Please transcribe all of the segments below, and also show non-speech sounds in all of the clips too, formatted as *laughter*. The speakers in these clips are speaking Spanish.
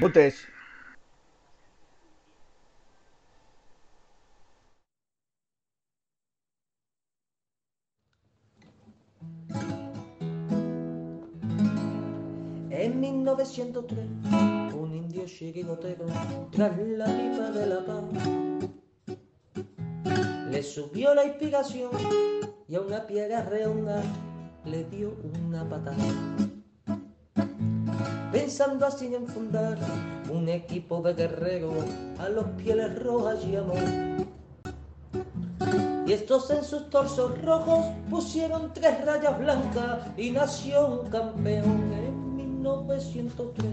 Mutes. En 1903, un indio chirigotero, tras la pipa de la paz, le subió la inspiración y a una piedra redonda le dio una patada. Pensando así en fundar un equipo de guerreros a los pieles rojas llamó. Y estos en sus torsos rojos pusieron tres rayas blancas y nació un campeón en 1903.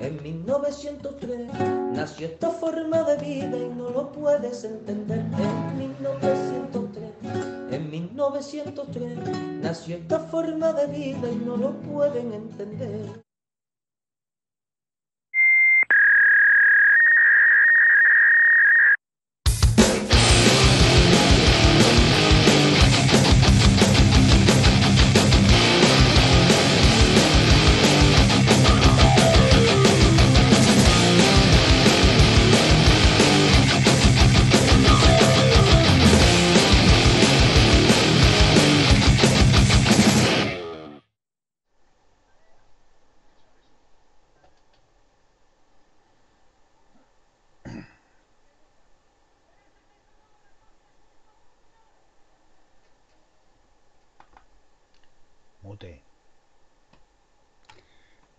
En 1903 nació esta forma de vida y no lo puedes entender. En 1903, en 1903 nació esta forma de vida y no lo pueden entender.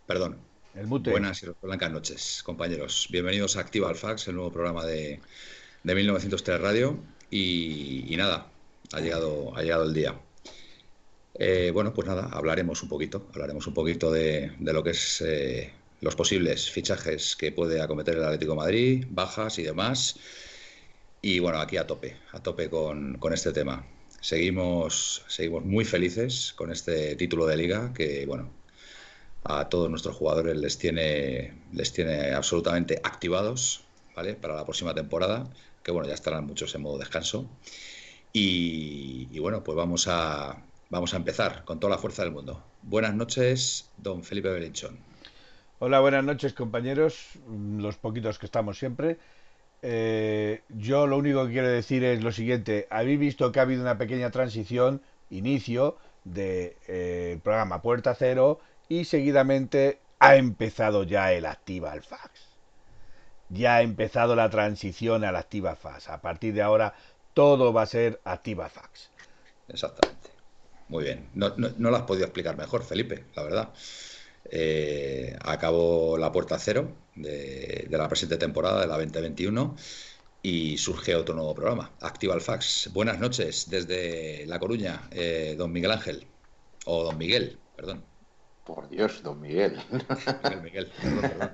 Perdón. El mute. Buenas y blancas noches, compañeros. Bienvenidos a Activa Alfax, el nuevo programa de, de 1903 Radio. Y, y nada, ha llegado, ha llegado el día. Eh, bueno, pues nada, hablaremos un poquito, hablaremos un poquito de, de lo que es eh, los posibles fichajes que puede acometer el Atlético de Madrid, bajas y demás. Y bueno, aquí a tope, a tope con, con este tema. Seguimos, seguimos muy felices con este título de liga que, bueno, a todos nuestros jugadores les tiene, les tiene absolutamente activados, ¿vale? Para la próxima temporada, que bueno, ya estarán muchos en modo descanso. Y, bueno, pues vamos a, vamos a empezar con toda la fuerza del mundo. Buenas noches, don Felipe Belinchón. Hola, buenas noches compañeros, los poquitos que estamos siempre. Eh, yo lo único que quiero decir es lo siguiente, habéis visto que ha habido una pequeña transición, inicio de, eh, programa Puerta Cero y seguidamente ha empezado ya el Activa al Fax. Ya ha empezado la transición al Activa Fax. A partir de ahora todo va a ser Activa Fax. Exactamente. Muy bien. No, no, lo has podido explicar mejor, Felipe, la verdad. Eh, acabó la puerta cero de, de, la presente temporada de la 2021 y surge otro nuevo programa, Activa el Fax. Buenas noches desde La Coruña, eh, don Miguel Ángel, o don Miguel, perdón. Por Dios, don Miguel. Miguel, Miguel perdón, perdón.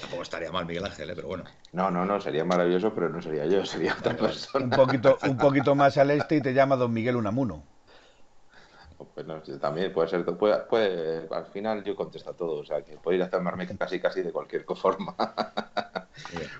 Tampoco estaría mal Miguel Ángel, ¿eh? pero bueno. No, no, no, sería maravilloso, pero no sería yo, sería otra persona. Un poquito, un poquito más al este y te llama Don Miguel Unamuno. Pues no, también puede ser, puede, puede, al final yo contesto a todo, o sea que podéis llamarme casi casi de cualquier forma.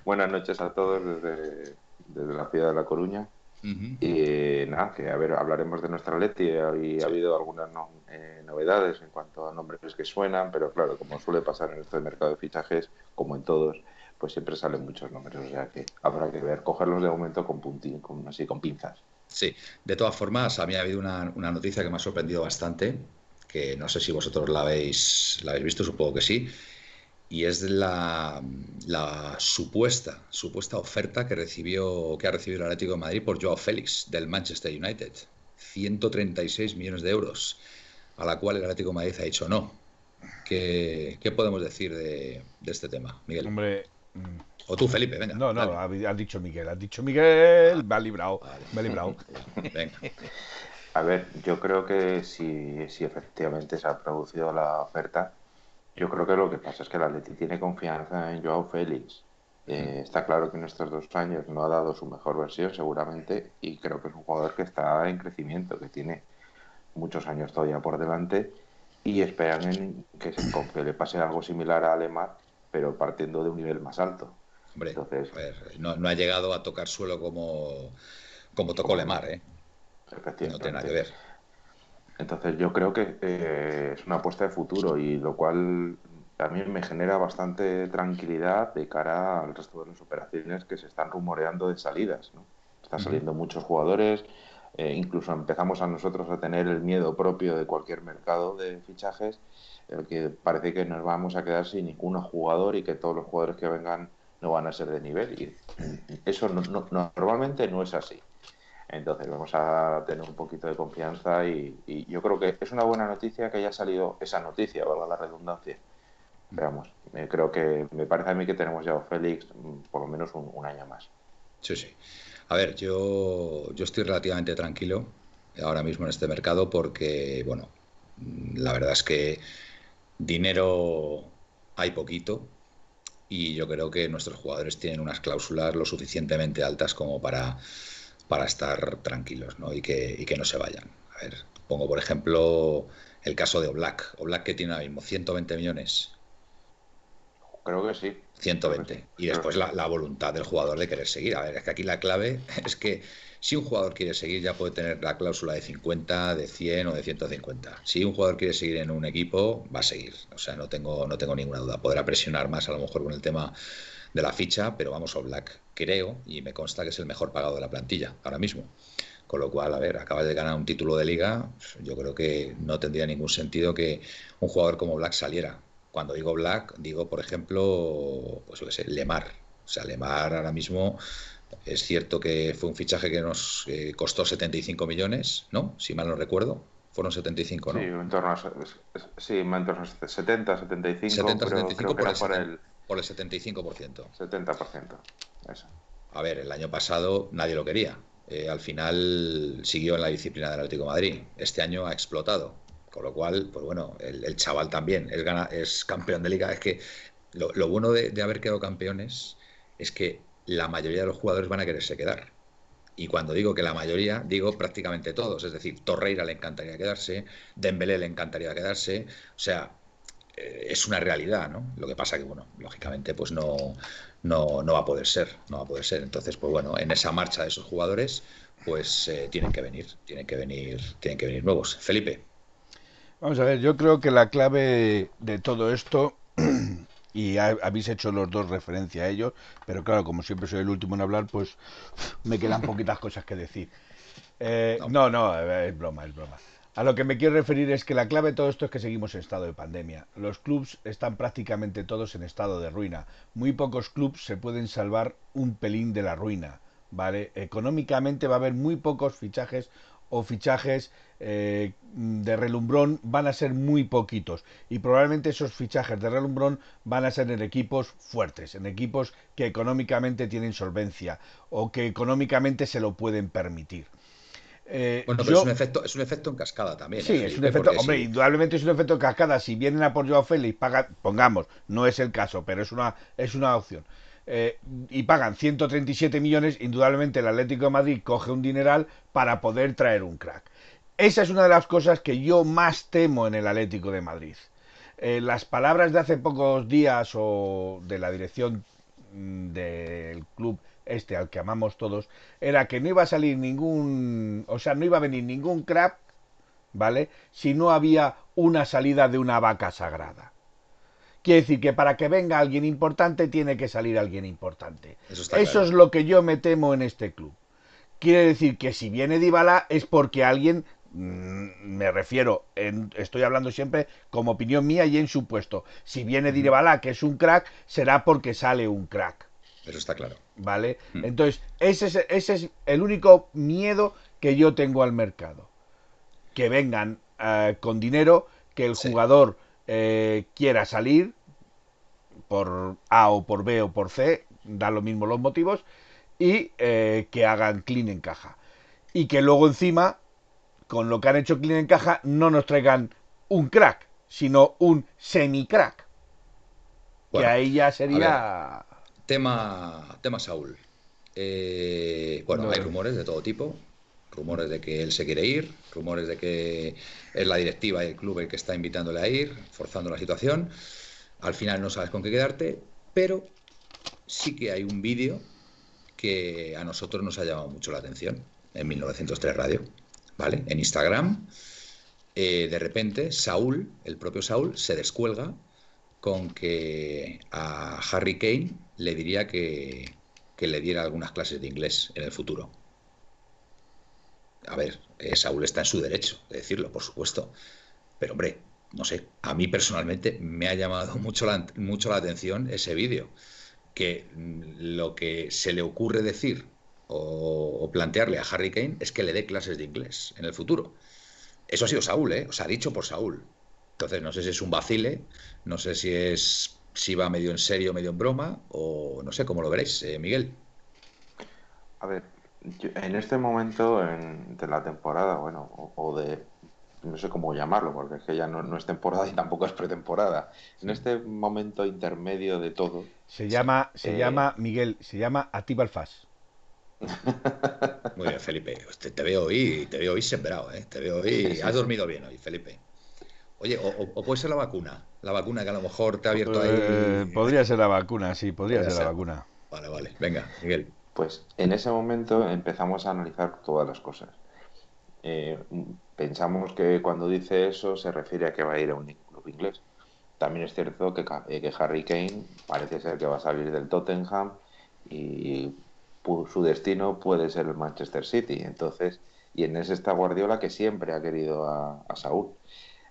Buenas noches a todos desde, desde, la ciudad de La Coruña. Uh -huh. Y nada, que a ver, hablaremos de nuestra Leti y ha habido algunas no, eh, novedades en cuanto a nombres que suenan, pero claro, como suele pasar en este mercado de fichajes, como en todos, pues siempre salen muchos nombres, o sea que habrá que ver, cogerlos de momento con puntín, con, así con pinzas. Sí, de todas formas, a mí ha habido una, una, noticia que me ha sorprendido bastante, que no sé si vosotros la habéis, la habéis visto, supongo que sí, y es la, la, supuesta, supuesta oferta que recibió, que ha recibido el Atlético de Madrid por Joao Félix del Manchester United. 136 millones de euros, a la cual el Atlético de Madrid ha dicho no. ¿Qué, qué podemos decir de, de, este tema, Miguel? Hombre, o tú, Felipe, venga. No, no, dale. ha dicho Miguel, ha dicho Miguel, me ha librado, vale. me ha librado. *laughs* venga. A ver, yo creo que si, si efectivamente se ha producido la oferta, yo creo que lo que pasa es que el Atleti tiene confianza en Joao Félix. Eh, está claro que en estos dos años no ha dado su mejor versión, seguramente, y creo que es un jugador que está en crecimiento, que tiene muchos años todavía por delante, y esperan en que, se, que le pase algo similar a Alemar, pero partiendo de un nivel más alto. Hombre, Entonces, a ver, no, no, ha llegado a tocar suelo como, como tocó Lemar, ¿eh? No tiene nada que ver. Entonces yo creo que eh, es una apuesta de futuro y lo cual también me genera bastante tranquilidad de cara al resto de las operaciones que se están rumoreando de salidas. ¿no? Están saliendo muchos jugadores, eh, incluso empezamos a nosotros a tener el miedo propio de cualquier mercado de fichajes, el que parece que nos vamos a quedar sin ningún jugador y que todos los jugadores que vengan no van a ser de nivel. Y *clears throat* eso normalmente no es así. Entonces vamos a tener un poquito de confianza y, yo creo que es una buena noticia que haya salido esa noticia, valga la redundancia. Veamos, creo que me parece a mí que tenemos ya a Félix mm, por lo menos un, año más. Sí, sí. A ver, yo, yo estoy relativamente tranquilo ahora mismo en este mercado porque, bueno, la verdad es que dinero hay poquito y yo creo que nuestros jugadores tienen unas cláusulas lo suficientemente altas como para para estar tranquilos ¿no? y, que, y que no se vayan. A ver, pongo por ejemplo el caso de Oblak. Oblak que tiene ahora mismo 120 millones. Creo que sí. 120. Y después la, la, voluntad del jugador de querer seguir. A ver, es que aquí la clave *laughs* es que si un jugador quiere seguir ya puede tener la cláusula de 50, de 100 o de 150. Si un jugador quiere seguir en un equipo, va a seguir. O sea, no tengo, no tengo ninguna duda. Podrá presionar más a lo mejor con el tema de la ficha, pero vamos, Black creo y me consta que es el mejor pagado de la plantilla ahora mismo. Con lo cual, a ver, acaba de ganar un título de liga, yo creo que no tendría ningún sentido que un jugador como Black saliera. Cuando digo Black, digo, por ejemplo, pues yo qué sé, Lemar. O sea, Lemar ahora mismo es cierto que fue un fichaje que nos costó 75 millones, ¿no? Si mal no recuerdo. Fueron 75, ¿no? Sí, en torno a, sí, en torno a 70, 75. 70, 75 por, el, por el 75%. 70%, eso. A ver, el año pasado nadie lo quería. Eh, al final siguió en la disciplina del Atlético de Madrid. Este año ha explotado. Con lo cual, pues bueno, el, chaval también es, campeón de liga. Es que lo, bueno de, haber quedado campeones es que la mayoría de los jugadores van a quererse quedar. Y cuando digo que la mayoría, digo prácticamente todos. Es decir, Torreira le encantaría quedarse, Dembélé le encantaría quedarse. O sea, eh, es una realidad, ¿no? Lo que pasa que, bueno, lógicamente, pues no, no, no, va a poder ser, no va a poder ser. Entonces, pues bueno, en esa marcha de esos jugadores, pues eh, tienen que venir, tienen que venir, tienen que venir nuevos. Felipe. Vamos a ver, yo creo que la clave de todo esto, *clears throat* y habéis hecho los dos referencia a ello, pero claro, como siempre soy el último en hablar, pues *laughs* me quedan poquitas cosas que decir. Eh, no, no, es broma, es broma. A lo que me quiero referir es que la clave de todo esto es que seguimos en estado de pandemia. Los clubs están prácticamente todos en estado de ruina. Muy pocos clubs se pueden salvar un pelín de la ruina. ¿Vale? Económicamente va a haber muy pocos fichajes o fichajes eh, de relumbrón van a ser muy poquitos y probablemente esos fichajes de relumbrón van a ser en equipos fuertes, en equipos que económicamente tienen solvencia o que económicamente se lo pueden permitir. Eh, bueno, pero es, un efecto, es un efecto en cascada también. Sí, ¿eh, es un efecto, hombre, indudablemente es un efecto en cascada. Si vienen a por Joao Félix, pongamos, no es el caso, pero es una, es una opción. Eh, y pagan 137 millones, indudablemente el Atlético de Madrid coge un dineral para poder traer un crack. Esa es una de las cosas que yo más temo en el Atlético de Madrid. las palabras de hace pocos días o de la dirección mm, del club este al que amamos todos, era que no iba a salir ningún, o sea, no iba a venir ningún crap, ¿vale? Si no había una salida de una vaca sagrada. Quiere decir que para que venga alguien importante tiene que salir alguien importante. Eso, es lo que yo me temo en este club. Quiere decir que si viene Dybala es porque alguien mm, me refiero, estoy hablando siempre como opinión mía y en su puesto. Si viene Dybala, que es un crack, será porque sale un crack. Eso está claro. ¿Vale? Hmm. Entonces, ese es, ese es el único miedo que yo tengo al mercado. Que vengan eh, con dinero, que el jugador eh, quiera salir por A o por B o por C, da lo mismo los motivos, y eh, que hagan clean en caja. Y que luego encima, con lo que han hecho clean en caja, no nos traigan un crack, sino un semi-crack. que ahí ya sería Tema, tema Saúl. Eh, bueno, hay rumores de todo tipo. Rumores de que él se quiere ir, rumores de que es la directiva y el club el que está invitándole a ir, forzando la situación. Al final no sabes con qué quedarte, pero sí que hay un vídeo que a nosotros nos ha llamado mucho la atención en 1903 Radio, ¿vale? En Instagram, eh, de repente, Saúl, el propio Saúl, se descuelga con que a Harry Kane le diría que, que le diera algunas clases de inglés en el futuro. A ver, eh, Saúl está en su derecho de decirlo, por supuesto. Pero hombre, no sé, a mí personalmente me ha llamado *laughs* mucho la, mucho la atención ese vídeo. Que lo que se le ocurre decir o, plantearle a Harry Kane es que le dé clases de inglés en el futuro. Eso ha sido Saúl, ¿eh? O sea, dicho por Saúl. Entonces, no sé si es un vacile, no sé si es si va medio en serio, medio en broma, o no sé cómo lo veréis, eh, Miguel. A ver, en este momento de la temporada, bueno, o, de, no sé cómo llamarlo, porque es que ya no, es temporada y tampoco es pretemporada. En este momento intermedio de todo. Se llama, se eh, llama Miguel, se llama Atibalfas. *laughs* Muy bien, Felipe. Te, veo hoy, te veo hoy sembrado, ¿eh? Te veo hoy. Has dormido bien hoy, Felipe. Oye, o, puede ser la vacuna. La vacuna que a lo mejor te ha abierto ahí. Eh, podría ser la vacuna, sí, podría, ser, la vacuna. Vale, vale. Venga, Miguel. Pues en ese momento empezamos a analizar todas las cosas. Eh, pensamos que cuando dice eso se refiere a que va a ir a un club inglés. También es cierto que, eh, Harry Kane parece ser que va a salir del Tottenham y su destino puede ser el Manchester City. Entonces, y en ese está Guardiola que siempre ha querido a, Saúl.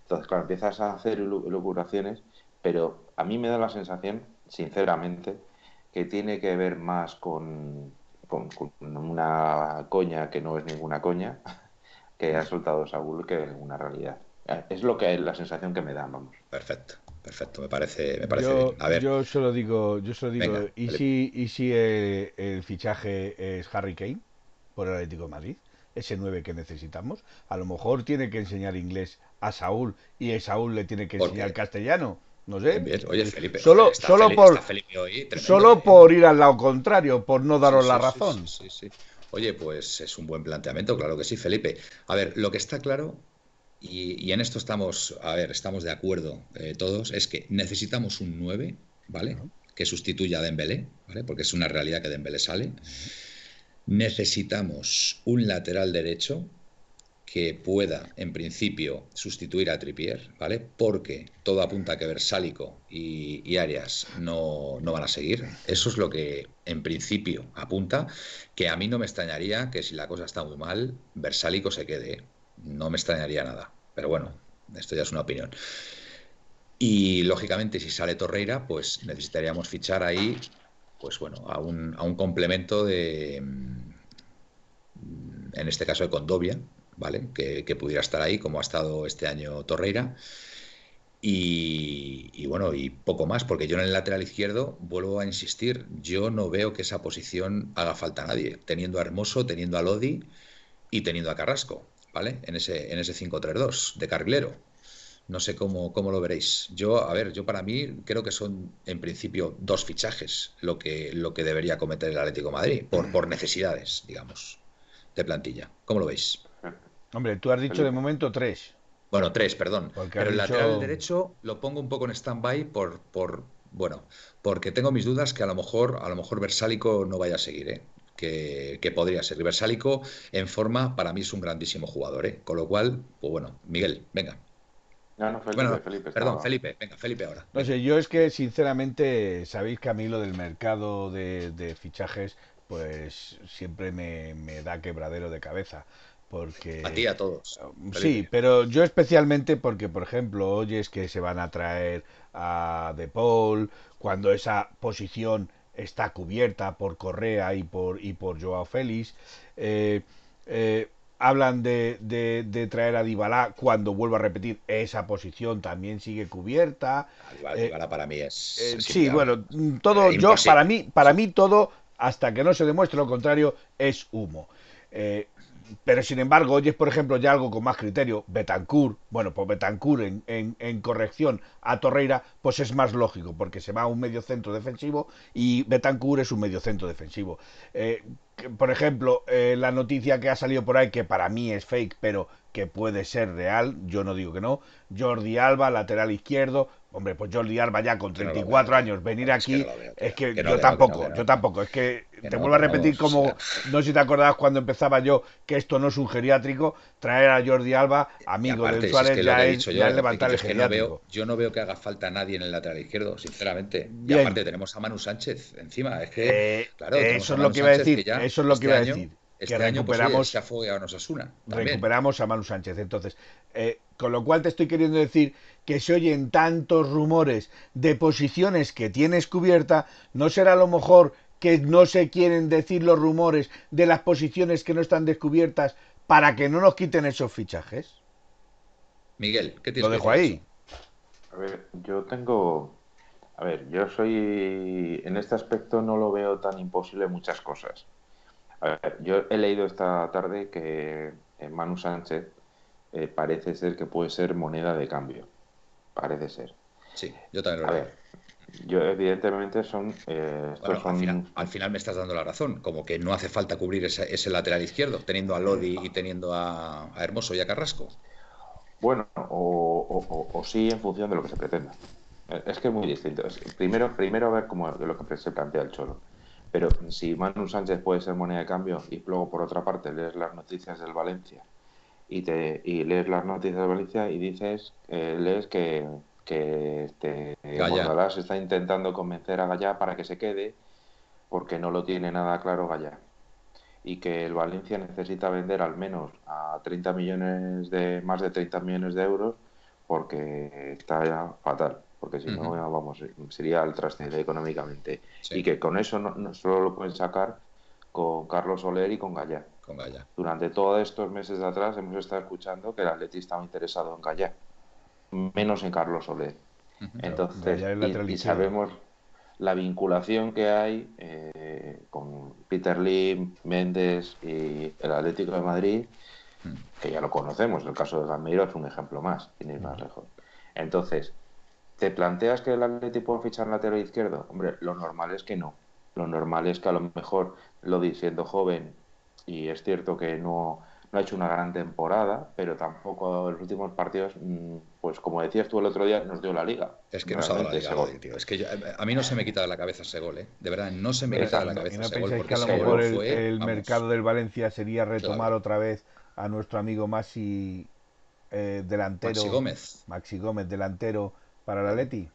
Entonces, claro, empiezas a hacer locuraciones, pero a mí me da la sensación, sinceramente, que tiene que ver más con, con, una coña que no es ninguna coña *laughs* que ha soltado Saúl que una realidad. Es lo que es la sensación que me da, vamos. Perfecto. Perfecto, me parece, me parece yo, A ver. Yo solo digo, yo solo digo, ¿y, si, ¿y si el, fichaje es Harry Kane por el Atlético de Madrid? Ese 9 que necesitamos. A lo mejor tiene que enseñar inglés a Saúl y a Saúl le tiene que enseñar castellano. No sé. Oye, Felipe. Solo, solo por, solo ¿eh? por ir al lado contrario, por no daros la razón. Sí, sí, Oye, pues es un buen planteamiento, claro que sí, Felipe. A ver, lo que está claro y, en esto estamos, a ver, estamos de acuerdo eh, todos, es que necesitamos un 9, ¿vale? Que sustituya a Dembélé, ¿vale? Porque es una realidad que Dembélé sale. Necesitamos un lateral derecho que pueda, en principio, sustituir a Trippier, ¿vale? Porque todo apunta a que Versálico y, Arias no, no, van a seguir. Eso es lo que, en principio, apunta, que a mí no me extrañaría que si la cosa está muy mal, Versálico se quede no me extrañaría nada. Pero bueno, esto ya es una opinión. Y lógicamente, si sale Torreira, pues necesitaríamos fichar ahí, pues bueno, a un, a un complemento de, en este caso de Condovia, ¿vale? Que, pudiera estar ahí, como ha estado este año Torreira. Y, bueno, y poco más, porque yo en el lateral izquierdo vuelvo a insistir, yo no veo que esa posición haga falta a nadie, teniendo a Hermoso, teniendo a Lodi y teniendo a Carrasco. ¿vale? En ese, en ese 5-3-2 de carrilero. No sé cómo, cómo lo veréis. Yo, a ver, yo para mí creo que son en principio dos fichajes lo que, lo que debería cometer el Atlético Madrid, por, por necesidades, digamos, de plantilla. ¿Cómo lo veis? Hombre, tú has dicho de momento tres. Bueno, tres, perdón. Pero el lateral derecho lo pongo un poco en stand-by por, por, bueno, porque tengo mis dudas que a lo mejor, a lo mejor Versálico no vaya a seguir, ¿eh? que, podría ser. Versálico en forma, para mí es un grandísimo jugador, ¿eh? Con lo cual, pues bueno, Miguel, venga. No, no, Felipe, Felipe perdón, Felipe, venga, Felipe ahora. No sé, yo es que sinceramente, sabéis que a mí lo del mercado de, fichajes, pues siempre me, da quebradero de cabeza. Porque... A ti, a todos. Sí, pero yo especialmente porque, por ejemplo, oyes que se van a traer a De Paul, cuando esa posición está cubierta por Correa y por, y por Joao Félix. Eh, eh, hablan de, de, traer a Dybala cuando vuelvo a repetir esa posición también sigue cubierta Dybala, para mí es, sí bueno todo yo para mí para mí todo hasta que no se demuestre lo contrario es humo pero sin embargo, oyes, por ejemplo, ya algo con más criterio, Betancourt, bueno, pues Betancourt en, en, corrección a Torreira, pues es más lógico, porque se va a un medio centro defensivo y Betancourt es un medio centro defensivo. Eh, por ejemplo, eh, la noticia que ha salido por ahí, que para mí es fake, pero que puede ser real, yo no digo que no, Jordi Alba, lateral izquierdo, hombre, pues Jordi Alba ya con 34 años, venir aquí, es que, yo tampoco, yo tampoco, es que te vuelvo a repetir como, no sé si te acordabas cuando empezaba yo, que esto no es un geriátrico, traer a Jordi Alba, amigo del Suárez, ya, es, levantar el geriátrico. yo no veo que haga falta nadie en el lateral izquierdo, sinceramente. Y aparte tenemos a Manu Sánchez encima, es que, eh, claro, eso es lo que iba a decir, eso es lo que iba a decir. Este que año pues, recuperamos, se a Osasuna. Recuperamos a Manu Sánchez. Entonces, eh, con lo cual te estoy queriendo decir que se oyen tantos rumores de posiciones que tienes cubierta, ¿no será a lo mejor que no se quieren decir los rumores de las posiciones que no están descubiertas para que no nos quiten esos fichajes? Miguel, ¿qué tienes Lo dejo ahí. A ver, yo tengo. A ver, yo soy. En este aspecto no lo veo tan imposible muchas cosas. A ver, yo he leído esta tarde que Manu Sánchez eh, parece ser que puede ser moneda de cambio. Parece ser. Sí, yo también lo veo. Yo, evidentemente, son. Eh, al, final, me estás dando la razón. Como que no hace falta cubrir ese, lateral izquierdo, teniendo a Lodi y teniendo a, Hermoso y a Carrasco. Bueno, o, sí en función de lo que se pretenda. Es que es muy distinto. primero, primero ver cómo lo que se plantea el Cholo. Pero si Manu Sánchez puede ser moneda de cambio y luego por otra parte lees las noticias del Valencia y te y lees las noticias del Valencia y dices, eh, lees que, que este, se está intentando convencer a Gallá para que se quede porque no lo tiene nada claro Gallá y que el Valencia necesita vender al menos a 30 millones de más de 30 millones de euros porque está ya fatal porque si no, vamos, sería el trascender económicamente. Y que con eso no, solo lo pueden sacar con Carlos Soler y con Gallá. Con Gallá. Durante todos estos meses de atrás hemos estado escuchando que el Atleti estaba interesado en Gallá, menos en Carlos Soler. Entonces, y, sabemos la vinculación que hay eh, con Peter Lim, Méndez y el Atlético de Madrid, que ya lo conocemos, el caso de Gameiro es un ejemplo más, sin ir más lejos. Entonces, ¿Te planteas que el Atleti puede fichar lateral izquierdo? Hombre, lo normal es que no. Lo normal es que a lo mejor Lodi siendo joven, y es cierto que no, ha hecho una gran temporada, pero tampoco en los últimos partidos, mm, pues como decías tú el otro día, nos dio la liga. Es que nos ha dado la liga, tío. Es que a mí no se me quita de la cabeza ese gol, ¿eh? De verdad, no se me quita de la cabeza ese gol. Porque que a lo mejor el, mercado del Valencia sería retomar otra vez a nuestro amigo Maxi eh, delantero. Maxi Gómez. Maxi Gómez, delantero para la Leti.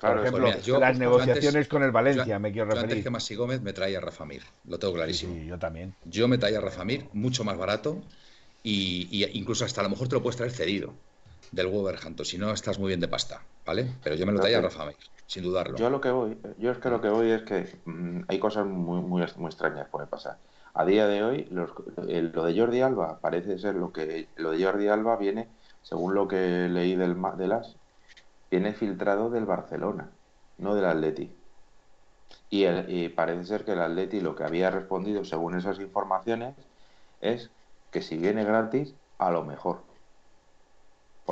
Por ejemplo, las negociaciones con el Valencia, me quiero referir. Yo antes que Masi Gómez me traía a Rafa Mir, lo tengo clarísimo. Sí, yo también. Yo me traía a Rafa Mir, mucho más barato, y, incluso hasta a lo mejor te lo puedes traer cedido del Wolverhampton, si no estás muy bien de pasta, ¿vale? Pero yo me lo traía a Rafa Mir, sin dudarlo. Yo lo que voy, yo es que lo que voy es que mm, hay cosas muy, muy, muy extrañas puede pasar. A día de hoy, lo de Jordi Alba parece ser lo que lo de Jordi Alba viene, según lo que leí del, de las, viene filtrado del Barcelona, no del Atleti. Y, el, parece ser que el Atleti lo que había respondido según esas informaciones es que si viene gratis, a lo mejor.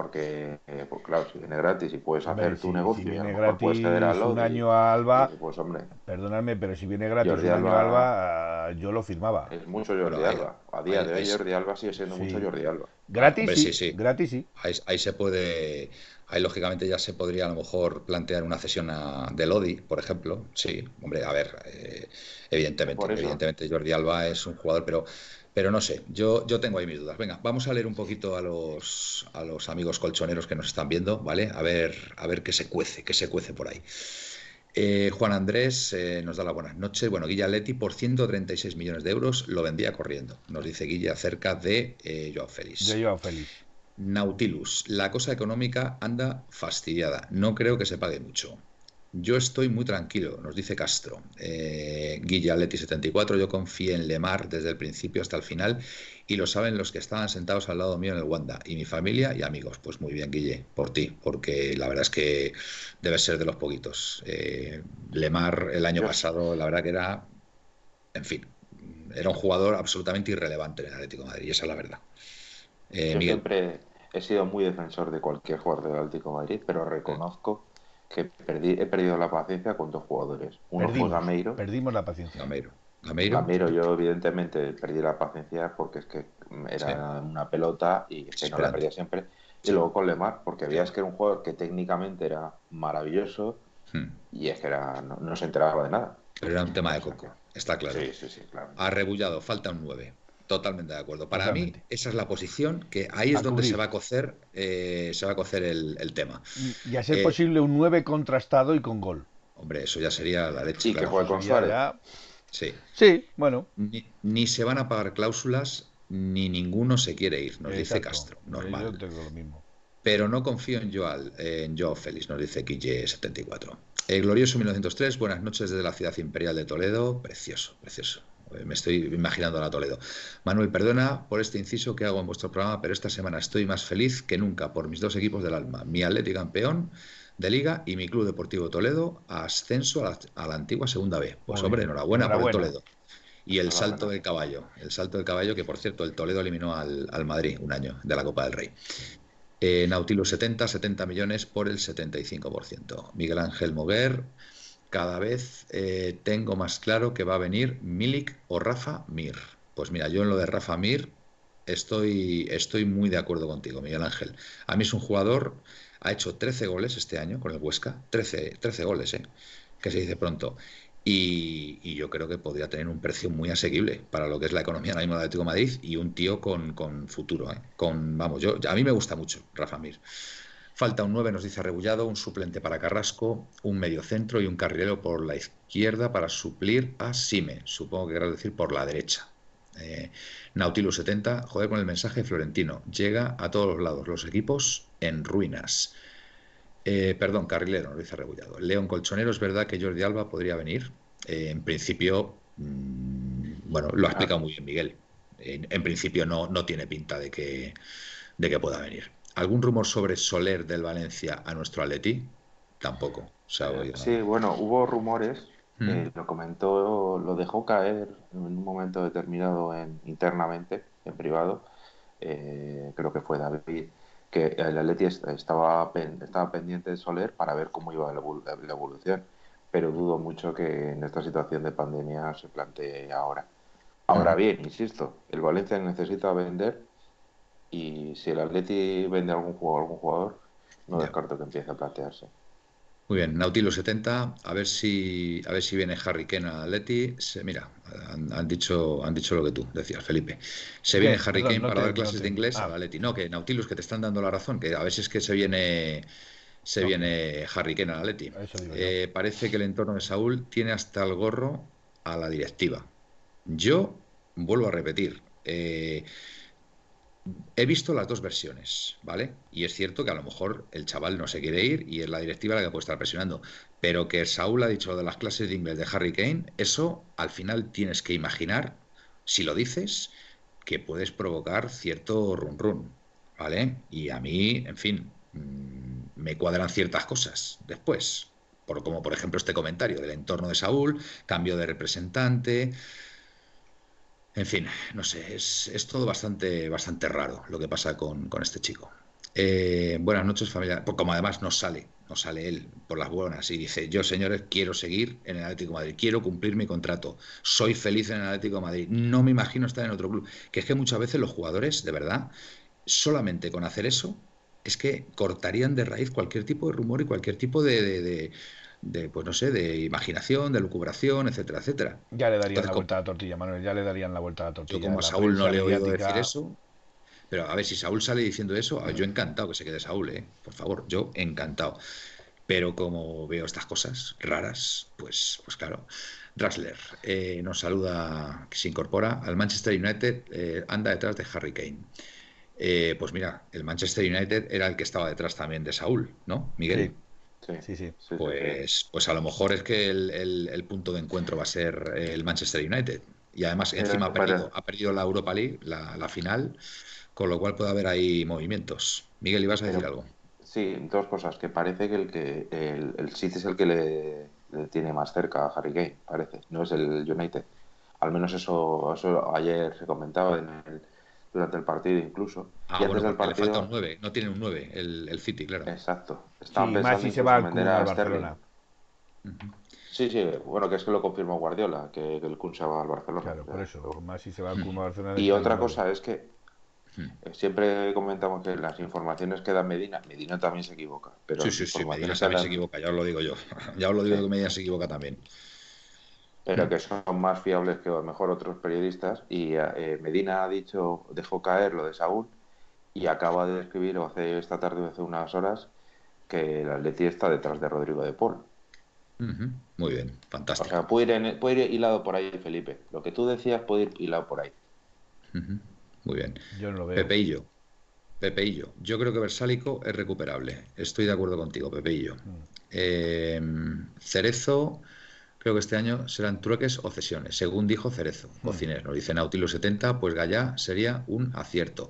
Porque, eh, pues claro, si viene gratis y puedes hacer tu negocio, si viene gratis un año a Alba, pues, hombre, perdóname, pero si viene gratis un año a Alba, ah, yo lo firmaba. Es mucho Jordi Alba. A día de hoy Jordi Alba sigue siendo mucho Jordi Alba. Gratis, sí, sí, gratis sí. ahí, se puede Ahí, lógicamente, ya se podría a lo mejor plantear una cesión de Lodi, por ejemplo. Sí, hombre, a ver, eh, evidentemente, evidentemente Jordi Alba es un jugador, pero, pero no sé, yo, yo tengo ahí mis dudas. Venga, vamos a leer un poquito a los, a los amigos colchoneros que nos están viendo, ¿vale? A ver, a ver qué se cuece, qué se cuece por ahí. Eh, Juan Andrés eh, nos da la buenas noches. Bueno, Guilla Leti por 136 millones de euros lo vendía corriendo. Nos dice Guilla acerca de Joao Félix. De Joao Félix. Nautilus, la cosa económica anda fastidiada. No creo que se pague mucho. Yo estoy muy tranquilo, nos dice Castro. Eh, Guillaletti74, yo confié en Lemar desde el principio hasta el final y lo saben los que estaban sentados al lado mío en el Wanda, y mi familia y amigos. Pues muy bien, Guille, por ti, porque la verdad es que debe ser de los poquitos. Eh, Lemar el año pasado, la verdad que era, en fin, era un jugador absolutamente irrelevante en el Atlético de Madrid, y esa es la verdad. Eh, siempre, he sido muy defensor de cualquier jugador del Atlético Madrid, pero reconozco que perdí, he perdido la paciencia con dos jugadores. Uno fue Gameiro. Perdimos la paciencia. Gameiro. Gameiro. yo evidentemente perdí la paciencia porque es que era una pelota y que no la perdía siempre. Y luego con Lemar, porque veías que era un jugador que técnicamente era maravilloso hmm. y es que era, no, se enteraba de nada. Pero era un tema de coco, está claro. Sí, sí, sí, claro. Arrebullado, falta un 9. Totalmente de acuerdo. Para mí, esa es la posición que ahí es donde se va a cocer, eh, se va a cocer el, tema. Y, a ser eh, posible un 9 contrastado y con gol. Hombre, eso ya sería la leche. Sí, que juegue con Suárez. Sí. Sí, bueno. Ni, se van a pagar cláusulas, ni ninguno se quiere ir, nos dice Castro. Normal. Yo tengo lo mismo. Pero no confío en Joao, en Joao Félix, nos dice Quille74. El glorioso 1903, buenas noches desde la ciudad imperial de Toledo. Precioso, precioso. Eh, me estoy imaginando la Toledo. Manuel, perdona por este inciso que hago en vuestro programa, pero esta semana estoy más feliz que nunca por mis dos equipos del alma. Mi Atlético campeón de Liga y mi Club Deportivo Toledo ascenso a la, antigua Segunda B. Pues hombre, enhorabuena, por el Toledo. Y el salto del caballo, el salto del caballo que por cierto el Toledo eliminó al, Madrid un año de la Copa del Rey. Eh, Nautilus 70, 70 millones por el 75%. Miguel Ángel Moguer, cada vez eh, tengo más claro que va a venir Milik o Rafa Mir. Pues mira, yo en lo de Rafa Mir estoy, estoy muy de acuerdo contigo, Miguel Ángel. A mí es un jugador ha hecho 13 goles este año con el Huesca, 13, 13 goles, ¿eh? que se dice pronto. Y, yo creo que podría tener un precio muy asequible para lo que es la economía ahora mismo del Atlético de Madrid y un tío con, futuro. ¿eh? Con, vamos, yo, a mí me gusta mucho Rafa Mir. Falta un 9, nos dice Rebullado, un suplente para Carrasco, un medio centro y un carrilero por la izquierda para suplir a Sime. Supongo que querrás decir por la derecha. Eh, Nautilus 70, joder con el mensaje florentino. Llega a todos los lados. Los equipos en ruinas. Eh, perdón, carrilero, lo dice Rebullado. León Colchonero, es verdad que Jordi Alba podría venir. Eh, en principio, mm, bueno, lo ha explicado muy bien Miguel. En, principio no, no tiene pinta de que, de que pueda venir. ¿Algún rumor sobre Soler del Valencia a nuestro Atleti? Tampoco. sí, bueno, hubo rumores Mm. lo comentó, lo dejó caer en un momento determinado en, internamente, en privado. Eh, creo que fue David, que el Atleti estaba, estaba pendiente de Soler para ver cómo iba la, evolución. Pero dudo mucho que en esta situación de pandemia se plantee ahora. Ahora bien, insisto, el Valencia necesita vender y si el Atleti vende algún jugador, algún jugador no descarto que empiece a plantearse. Muy bien, Nautilus 70, a ver si a ver si viene Harry Kane a Leti. mira, han, dicho han dicho lo que tú decías, Felipe. Se viene Harry Kane para dar clases de inglés a ah. Leti. No, que Nautilus que te están dando la razón, que a ver si es que se viene se viene Harry Kane a Leti. Eh, parece que el entorno de Saúl tiene hasta el gorro a la directiva. Yo vuelvo a repetir, eh, He visto las dos versiones, ¿vale? Y es cierto que a lo mejor el chaval no se quiere ir y es la directiva la que puede estar presionando. Pero que Saúl ha dicho lo de las clases de inglés de Harry Kane, eso al final tienes que imaginar, si lo dices, que puedes provocar cierto run run, ¿vale? Y a mí, en fin, mm, me cuadran ciertas cosas después. Por, como por ejemplo este comentario del entorno de Saúl, cambio de representante. En fin, no sé, es, todo bastante, bastante raro lo que pasa con, este chico. Eh, buenas noches, familia. Pues como además no sale, no sale él por las buenas y dice, yo señores quiero seguir en el Atlético Madrid, quiero cumplir mi contrato, soy feliz en el Atlético Madrid, no me imagino estar en otro club. Que es que muchas veces los jugadores, de verdad, solamente con hacer eso, es que cortarían de raíz cualquier tipo de rumor y cualquier tipo de, pues no sé, de imaginación, de lucubración, etcétera, etcétera. Ya le darían la vuelta a la tortilla, Manuel, ya le darían la vuelta a la tortilla. Yo como a Saúl no le he oído decir eso, pero a ver, si Saúl sale diciendo eso, yo encantado que se quede Saúl, ¿eh? Por favor, yo encantado. Pero como veo estas cosas raras, pues, pues claro. Drasler eh, nos saluda, que se incorpora al Manchester United, eh, anda detrás de Harry Kane. Eh, pues mira, el Manchester United era el que estaba detrás también de Saúl, ¿no, Miguel? Sí, sí. Pues, pues a lo mejor es que el, punto de encuentro va a ser el Manchester United. Y además encima ha perdido, ha perdido la Europa League, la, final, con lo cual puede haber ahí movimientos. Miguel, ¿ibas a decir algo? Sí, dos cosas. Que parece que el que el, City es el que le, tiene más cerca a Harry Kane, parece. No es el United. Al menos eso, eso ayer se comentaba en el durante el partido incluso. Ah, y antes del partido... le falta un 9, no tiene un 9 el, el City, claro. Exacto. Estaban sí, más si se va al Barcelona. Sí, sí, bueno, que es que lo confirmó Guardiola, que, el Kun se va al Barcelona. Claro, por eso, más si se va al Kun Barcelona. Y otra cosa es que eh, siempre comentamos que las informaciones que da Medina, Medina también se equivoca. Pero sí, sí, sí, Medina también se equivoca, ya os lo digo yo. *laughs* ya os lo digo que Medina se equivoca también. Pero que son más fiables que a lo mejor otros periodistas. Y eh, Medina ha dicho, dejó caer lo de Saúl y acaba de escribir, o hace esta tarde, hace unas horas, que el Atleti está detrás de Rodrigo de Paul. Muy bien, fantástico. O sea, puede ir, puede ir, hilado por ahí, Felipe. Lo que tú decías puede ir hilado por ahí. Muy bien. Yo no lo veo. Pepeillo. Pepeillo. Yo creo que Versálico es recuperable. Estoy de acuerdo contigo, Pepeillo. Mm. Eh, Cerezo Creo que este año serán trueques o cesiones, según dijo Cerezo, cocinero. Dice Nautilus 70, pues Gallá sería un acierto.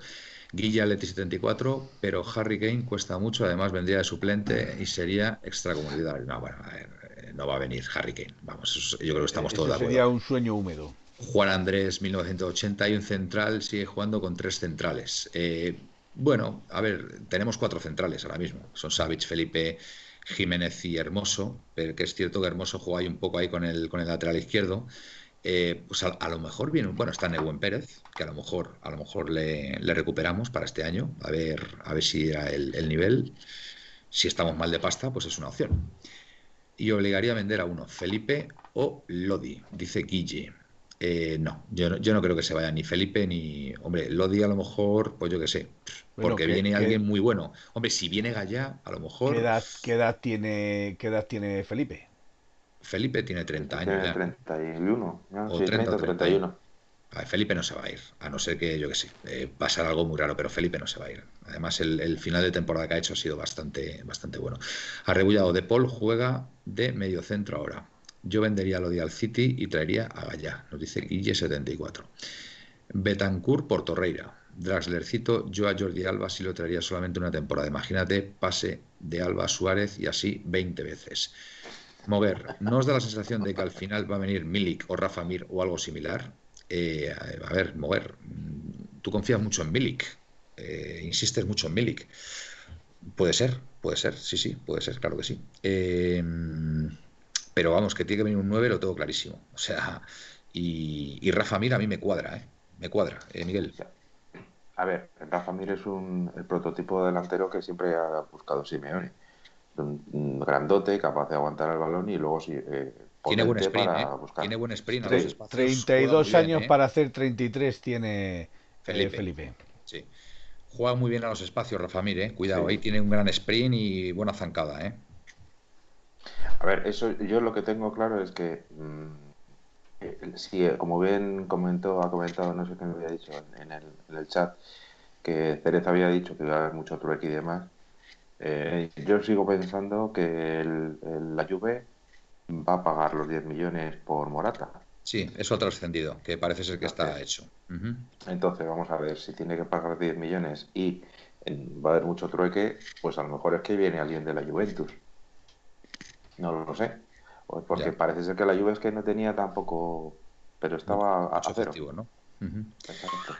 Guilla Leti 74, pero Harry Kane cuesta mucho, además vendría de suplente y sería extracomunitario. No, bueno, eh, no va a venir Harry Kane. Vamos, yo creo que estamos todos de acuerdo. Sería un sueño húmedo. Juan Andrés, 1980, y un central sigue jugando con tres centrales. Eh, bueno, a ver, tenemos cuatro centrales ahora mismo. Son Savage, Felipe, Jiménez y Hermoso, pero que es cierto que Hermoso juega ahí un poco ahí con el, con el lateral izquierdo. Eh, pues a, lo mejor viene, bueno, está Nebuen Pérez, que a lo mejor, a lo mejor le, recuperamos para este año, a ver, a ver si era el, nivel. Si estamos mal de pasta, pues es una opción. Y obligaría a vender a uno, Felipe o Lodi, dice Guille. Eh, no, yo, yo no creo que se vaya ni Felipe ni. Hombre, Lodi a lo mejor, pues yo qué sé, porque viene alguien muy bueno. Hombre, si viene Gallá, a lo mejor. ¿Qué edad, qué edad, tiene, qué edad tiene Felipe? Felipe tiene 30 años ya. 31, o 30, 31. Felipe no se va a ir, a no ser que, yo qué sé, eh, pasar algo muy raro, pero Felipe no se va a ir. Además, el, final de temporada que ha hecho ha sido bastante, bastante bueno. Arrebullado de Paul juega de medio centro ahora. Yo vendería lo de al City y traería a Gallá, nos dice Guille74. Betancourt por Torreira. Draxlercito, yo a Jordi Alba sí lo traería solamente una temporada. Imagínate, pase de Alba a Suárez y así 20 veces. Mover, ¿no os da la sensación de que al final va a venir Milik o Rafa Mir o algo similar? Eh, a ver, Mover, tú confías mucho en Milik, eh, insistes mucho en Milik. Puede ser, puede ser, sí, sí, puede ser, claro que sí. Eh, pero vamos, que tiene que venir un 9, lo tengo clarísimo. O sea, y, y Rafa Mir a mí me cuadra, ¿eh? Me cuadra, Miguel. A ver, Rafa Mir es un, el prototipo delantero que siempre ha buscado Simeone. Un, grandote, capaz de aguantar el balón y luego sí, eh, tiene buen sprint, ¿eh? Tiene buen sprint. A los 32 años ¿eh? para hacer 33 tiene eh, Felipe. Felipe. Sí. Juega muy bien a los espacios Rafa Mir, ¿eh? Cuidado, ahí tiene un gran sprint y buena zancada, ¿eh? A ver, eso yo lo que tengo claro es que mm, sí, eh, como bien comentó, ha comentado, no sé qué me había dicho en, el, chat, que Cereza había dicho que iba a haber mucho trueque y demás. Eh, yo sigo pensando que la Juve va a pagar los 10 millones por Morata. Sí, eso ha trascendido, que parece ser que está hecho. Entonces, vamos a ver, si tiene que pagar 10 millones y va a haber mucho trueque, pues a lo mejor es que viene alguien de la Juventus. No lo sé. Pues porque parece ser que la lluvia es que no tenía tampoco, pero estaba a, cero. ¿no?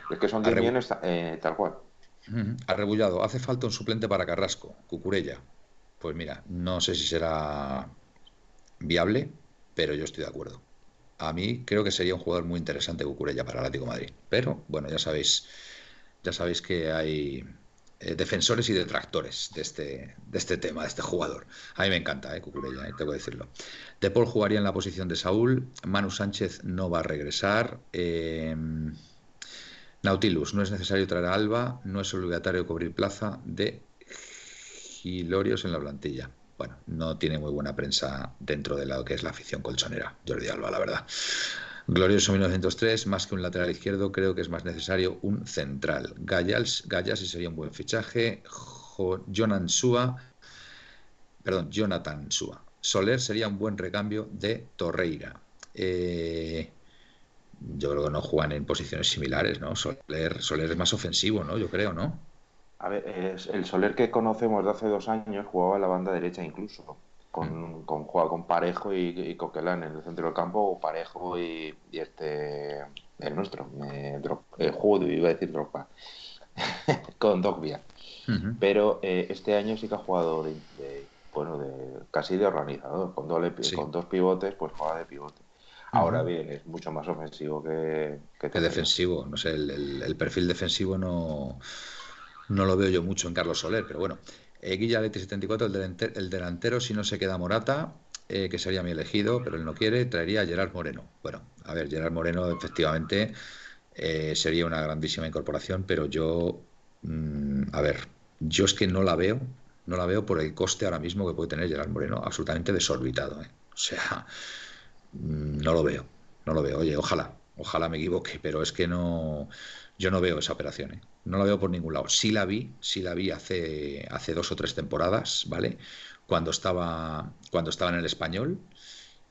Es que son 10 millones eh, tal cual. Arrebullado. Hace falta un suplente para Carrasco, Cucurella. Pues mira, no sé si será viable, pero yo estoy de acuerdo. A mí creo que sería un jugador muy interesante Cucurella para el Atlético Madrid. Pero bueno, ya sabéis, ya sabéis que hay eh, defensores y detractores de este, de este tema, de este jugador. A mí me encanta, eh, Cucurella, eh, tengo que decirlo. De Paul jugaría en la posición de Saúl, Manu Sánchez no va a regresar. Em, Nautilus, no es necesario traer a Alba, no es obligatorio cubrir plaza de Gilorios en la plantilla. Bueno, no tiene muy buena prensa dentro de lo que es la afición colchonera, Jordi Alba, la verdad. Glorioso 1903, más que un lateral izquierdo, creo que es más necesario un central. Gallas, Gallas sería un buen fichaje. Jonathan Sua, perdón, Jonathan Sua. Soler sería un buen recambio de Torreira. Eh, yo creo que no juegan en posiciones similares, ¿no? Soler, Soler es más ofensivo, ¿no? Yo creo, ¿no? A ver, el Soler que conocemos de hace dos años jugaba en la banda derecha incluso con, con, con Parejo y, Coquelán en el centro del campo, o Parejo y, este, el nuestro, eh, iba a decir Dropa, *laughs* con Dogbia. Pero eh, este año sí que ha jugado de, bueno, de, casi de organizador, con, con dos pivotes, pues juega de pivote. Ahora bien, es mucho más ofensivo que, que, defensivo. No sé, el, el, perfil defensivo no, no lo veo yo mucho en Carlos Soler, pero bueno. Eh, Guilla 74, el delantero, el delantero, si no se queda Morata. eh, que sería mi elegido, pero él no quiere, traería a Gerard Moreno. Bueno, a ver, Gerard Moreno efectivamente eh, sería una grandísima incorporación, pero yo, mm, a ver, yo es que no la veo, no la veo por el coste ahora mismo que puede tener Gerard Moreno, absolutamente desorbitado. O sea, mm, no lo veo, no lo veo. Oye, ojalá, ojalá me equivoque, pero es que no, yo no veo esa operación. No la veo por ningún lado. Sí la vi, sí la vi hace, hace dos o tres temporadas, ¿vale? Cuando estaba, cuando estaba en el español.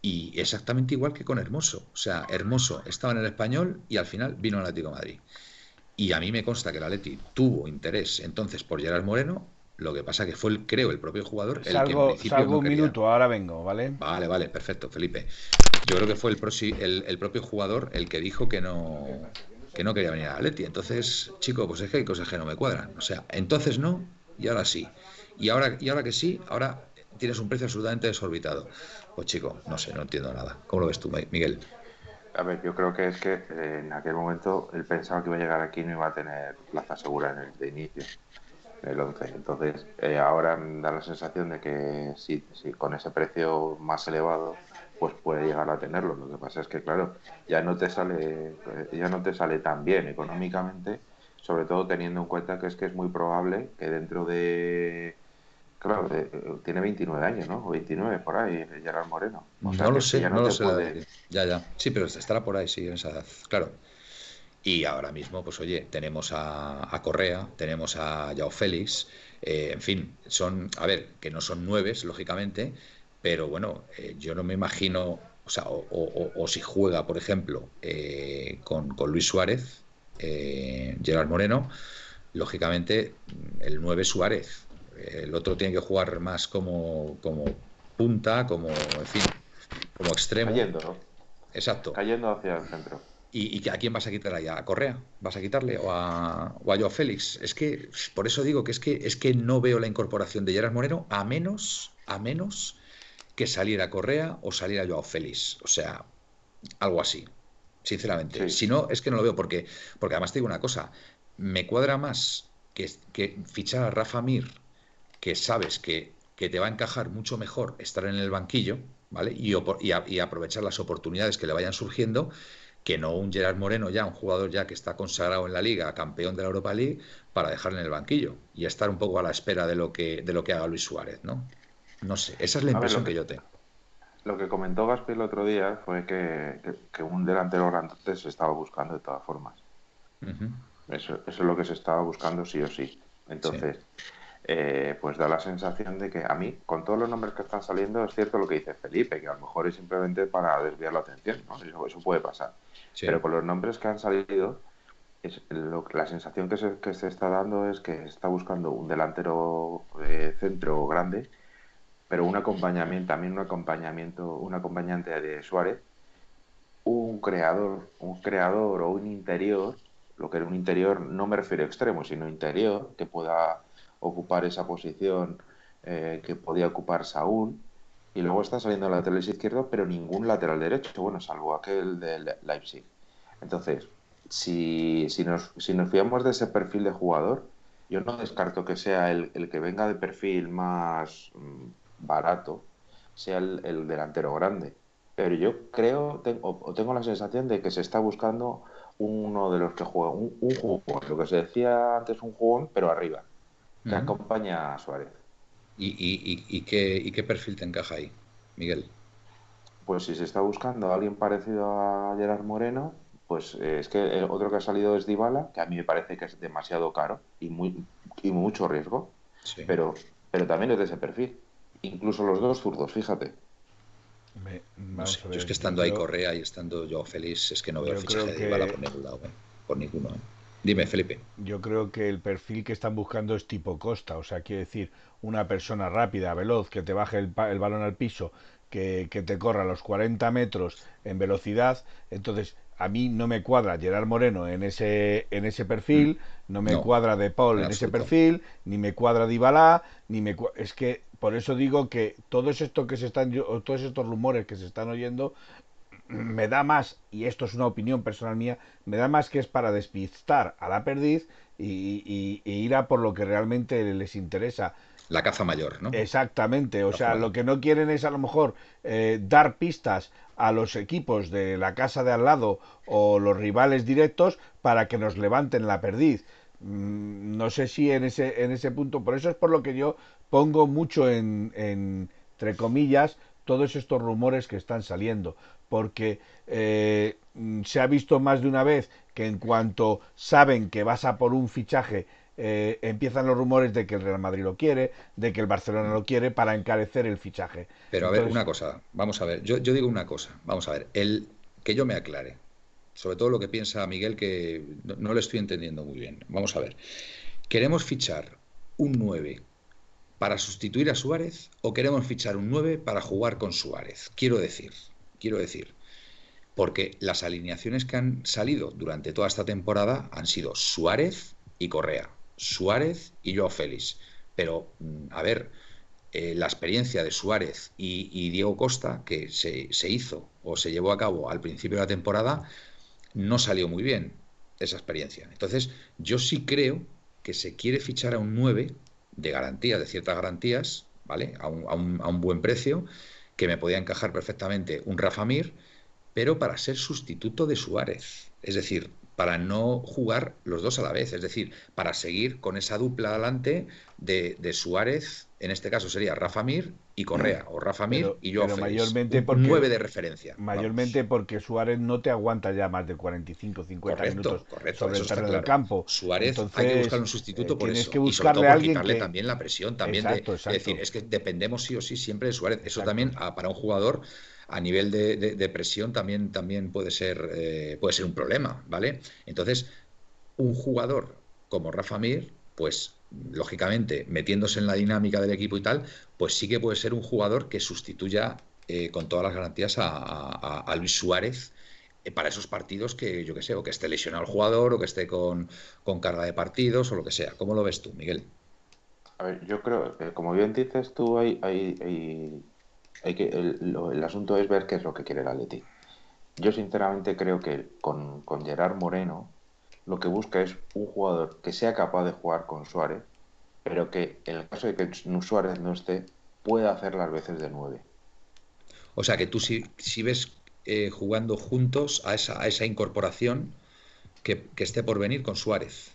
Y exactamente igual que con Hermoso. O sea, Hermoso estaba en el español y al final vino al Atlético de Madrid. Y a mí me consta que el Atleti tuvo interés entonces por Gerard Moreno. Lo que pasa que fue, el, creo, el propio jugador el que en principio un minuto, ahora vengo, ¿vale? Vale, vale, perfecto, Felipe. Yo creo que fue el, el, el propio jugador el que dijo que no, que no quería venir a Atleti. Entonces, chico, pues es que hay cosas que no me cuadran. O sea, entonces no y ahora sí. Y ahora, y ahora que sí, ahora tienes un precio absolutamente desorbitado. Pues chico, no sé, no entiendo nada. ¿Cómo lo ves tú, Miguel? A ver, yo creo que es que eh, en aquel momento él pensaba que iba a llegar aquí y no iba a tener plaza segura en el de inicio, el 11. Entonces, eh, ahora da la sensación de que sí, sí, con ese precio más elevado, pues puede llegar a tenerlo. Lo que pasa es que, claro, ya no te sale, ya no te sale tan bien económicamente, sobre todo teniendo en cuenta que es que es muy probable que dentro de Claro, tiene 29 años, ¿no? O 29 por ahí, Gerard Moreno. no lo sé, ya no, lo sé. Ya, ya. Sí, pero estará por ahí, sí, en esa edad. Claro. Y ahora mismo, pues oye, tenemos a, Correa, tenemos a Yao Félix, eh, en fin, son, a ver, que no son nueves, lógicamente, pero bueno, eh, yo no me imagino, o sea, o, si juega, por ejemplo, eh, con, con, Luis Suárez, Gerard Moreno, lógicamente el 9 Suárez, el otro tiene que jugar más como, como punta, como, en fin, como extremo. Cayendo, ¿no? Exacto. Cayendo hacia el centro. ¿Y, a quién vas a quitar ahí? ¿A Correa? ¿Vas a quitarle? ¿O a, o a Joao Félix? Es que, por eso digo que es que es que no veo la incorporación de Gerard Moreno a menos, a menos que saliera Correa o saliera Joao Félix. O sea, algo así, sinceramente. Si no, es que no lo veo porque, porque además te digo una cosa, me cuadra más que, que fichar a Rafa Mir que sabes que, te va a encajar mucho mejor estar en el banquillo, ¿vale? Y, y, aprovechar las oportunidades que le vayan surgiendo, que no un Gerard Moreno ya, un jugador ya que está consagrado en la liga, campeón de la Europa League, para dejarle en el banquillo y estar un poco a la espera de lo que, de lo que haga Luis Suárez, ¿no? No sé, esa es la impresión que, yo tengo. Lo que comentó Gaspi el otro día fue que, un delantero grande se estaba buscando de todas formas. eso, es lo que se estaba buscando sí o sí. Entonces, eh, pues da la sensación de que a mí, con todos los nombres que están saliendo, es cierto lo que dice Felipe, que a lo mejor es simplemente para desviar la atención, ¿no? eso, puede pasar. Pero con los nombres que han salido, es la sensación que se, que se está dando es que está buscando un delantero de centro grande, pero un acompañamiento, también un acompañamiento, un acompañante de Suárez, un creador, un creador o un interior, lo que era un interior no me refiero a extremo, sino interior, que pueda ocupar esa posición eh, que podía ocupar Saúl. Y luego está saliendo el lateral izquierdo, pero ningún lateral derecho, bueno, salvo aquel de Leipzig. Entonces, si, si, nos, si nos fiamos de ese perfil de jugador, yo no descarto que sea el, el que venga de perfil más mm, barato, sea el, delantero grande. Pero yo creo, tengo, o tengo la sensación de que se está buscando uno de los que juega, un, un jugón, lo que se decía antes, un jugón, pero arriba que acompaña a Suárez. ¿Y, y, y, qué, ¿Y qué perfil te encaja ahí, Miguel? Pues si se está buscando a alguien parecido a Gerard Moreno, pues eh, es que el otro que ha salido es Dybala, que a mí me parece que es demasiado caro y muy y mucho riesgo, pero, pero también es de ese perfil. Incluso los dos zurdos, fíjate. yo es que estando ahí Correa y estando yo feliz, es que no veo el fichaje de Dybala por ningún lado, ¿eh? por ninguno. ¿eh? Dime, Felipe. Yo creo que el perfil que están buscando es tipo Costa, o sea, quiere decir una persona rápida, veloz, que te baje el, balón al piso, que, te corra los 40 metros en velocidad. Entonces, a mí no me cuadra Gerard Moreno en ese, en ese perfil, mm. no me cuadra De Paul en, ese perfil, ni me cuadra Dybala, ni me es que por eso digo que todos estos que se están todos estos rumores que se están oyendo *clears throat* me da más, y esto es una opinión personal mía, me da más que es para despistar a la perdiz y, ir a por lo que realmente les interesa. la caza mayor, ¿no? Exactamente, o sea, lo que no quieren es a lo mejor eh, dar pistas a los equipos de la casa de al lado o los rivales directos para que nos levanten la perdiz. Mm, no sé si en ese, en ese punto, por eso es por lo que yo pongo mucho en, entre comillas, todos estos rumores que están saliendo, porque eh, mm, se ha visto más de una vez que en cuanto saben que vas a por un fichaje eh, empiezan los rumores de que el Real Madrid lo quiere, de que el Barcelona lo quiere para encarecer el fichaje. Pero a ver, una cosa, vamos a ver, yo, digo una cosa, vamos a ver, el que yo me aclare, sobre todo lo que piensa Miguel, que no, no le estoy entendiendo muy bien. Vamos a ver, ¿queremos fichar un 9 para sustituir a Suárez o queremos fichar un 9 para jugar con Suárez? Quiero decir, quiero decir, porque las alineaciones que han salido durante toda esta temporada han sido Suárez y Correa. Suárez y Joao Félix. Pero, mm, a ver, eh, la experiencia de Suárez y, Diego Costa, que se, se, hizo o se llevó a cabo al principio de la temporada, no salió muy bien esa experiencia. Entonces, yo sí creo que se quiere fichar a un 9 de garantía, de ciertas garantías, ¿vale? A un, a un, a un buen precio, que me podía encajar perfectamente un Rafa Mir, pero para ser sustituto de Suárez. Es decir, para no jugar los dos a la vez, es decir, para seguir con esa dupla adelante de, de Suárez, en este caso sería Rafa Mir y Correa, o Rafa Mir y yo mayormente porque, nueve de referencia. Mayormente porque Suárez no te aguanta ya más de 45, 50 minutos correcto, sobre el terreno del campo. Suárez hay que buscar un sustituto eh, por eso. Que buscarle y sobre todo quitarle también la presión, también de, es decir, es que dependemos sí o sí siempre de Suárez. Eso también para un jugador a nivel de, presión también, también puede, ser, eh, puede ser un problema, ¿vale? Entonces, un jugador como Rafa Mir, pues lógicamente metiéndose en la dinámica del equipo y tal, pues sí que puede ser un jugador que sustituya eh, con todas las garantías a, Luis Suárez eh, para esos partidos que yo que sé, o que esté lesionado el jugador, o que esté con, carga de partidos, o lo que sea. ¿Cómo lo ves tú, Miguel? A ver, yo creo, como bien dices tú, hay hay que, el, asunto es ver qué es lo que quiere el Atleti. Yo sinceramente creo que con, Gerard Moreno lo que busca es un jugador que sea capaz de jugar con Suárez, pero que en el caso de que Suárez no esté, pueda hacer las veces de nueve. O sea que tú si, si ves eh, jugando juntos a esa, a esa incorporación que, esté por venir con Suárez.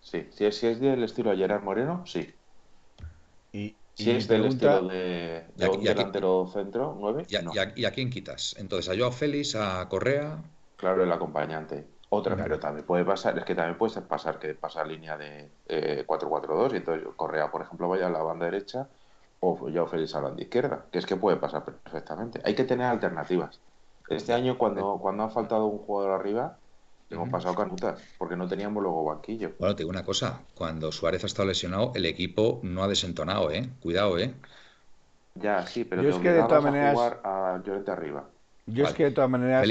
Sí, si es, si es del estilo de Gerard Moreno, sí. Y, si es del estilo de, un delantero centro, 9. Y, a, quién quitas? Entonces, ¿a Joao Félix, a Correa? Claro, el acompañante. Otra, pero también puede pasar, es que también puede pasar que pasa línea de eh, 4-4-2 y entonces Correa, por ejemplo, vaya a la banda derecha o Joao Félix a la banda izquierda, que es que puede pasar perfectamente. Hay que tener alternativas. Este año, cuando, cuando ha faltado un jugador arriba, Hemos pasado canutas, porque no teníamos luego banquillo. Bueno, te digo una cosa, cuando Suárez ha estado lesionado, el equipo no ha desentonado, ¿eh? Cuidado, ¿eh? Ya, sí, pero yo es que de todas maneras jugar a Llorente arriba. Yo es que de todas maneras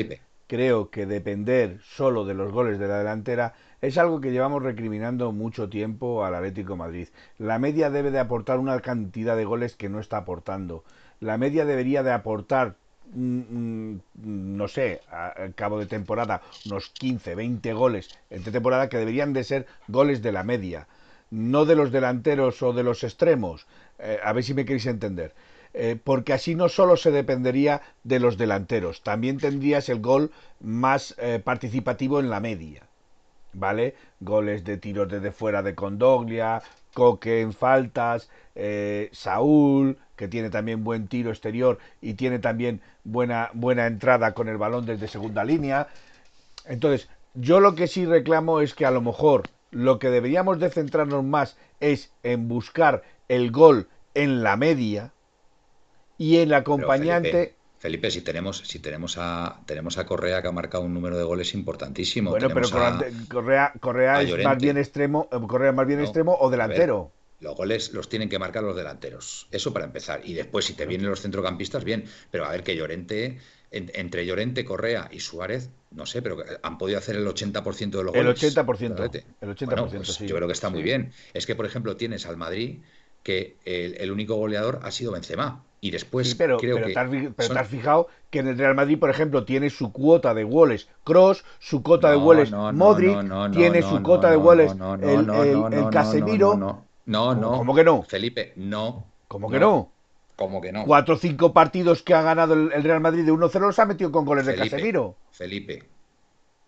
creo que depender solo de los goles de la delantera es algo que llevamos recriminando mucho tiempo al Atlético Madrid. La media debe de aportar una cantidad de goles que no está aportando. La media debería de aportar no sé, al cabo de temporada, unos 15, 20 goles entre temporada que deberían de ser goles de la media, no de los delanteros o de los extremos. Eh, a ver si me queréis entender. Eh, porque así no solo se dependería de los delanteros, también tendrías el gol más eh, participativo en la media. ¿Vale? Goles de tiros desde fuera de Condoglia, Coque en faltas, Saúl, que tiene también buen tiro exterior y tiene también buena, buena entrada con el balón desde segunda línea. Entonces, yo lo que sí reclamo es que a lo mejor lo que deberíamos de centrarnos más es en buscar el gol en la media y el acompañante... Felipe, si tenemos, si tenemos a tenemos a Correa que ha marcado un número de goles importantísimo. Bueno, pero Correa, Correa es más bien extremo, Correa más bien extremo o delantero. Los goles los tienen que marcar los delanteros. Eso para empezar. Y después, si te vienen los centrocampistas, bien. Pero a ver que Llorente, entre Llorente, Correa y Suárez, no sé, pero han podido hacer el 80% de los goles. El 80%. El 80%, pues Yo creo que está muy bien. Es que, por ejemplo, tienes al Madrid que el, único goleador ha sido Benzema. Y después pero, creo pero que. Te has, pero te has fijado que en el Real Madrid, por ejemplo, tiene su cuota de goles Cross, su cuota de goles Modric, tiene su cuota de goles el, el Casemiro No, no. ¿Cómo que no? Felipe, no. ¿Cómo que no? ¿Cómo que no? Cuatro o cinco partidos que ha ganado el Real Madrid de 1-0 los ha metido con goles de Casemiro. Felipe,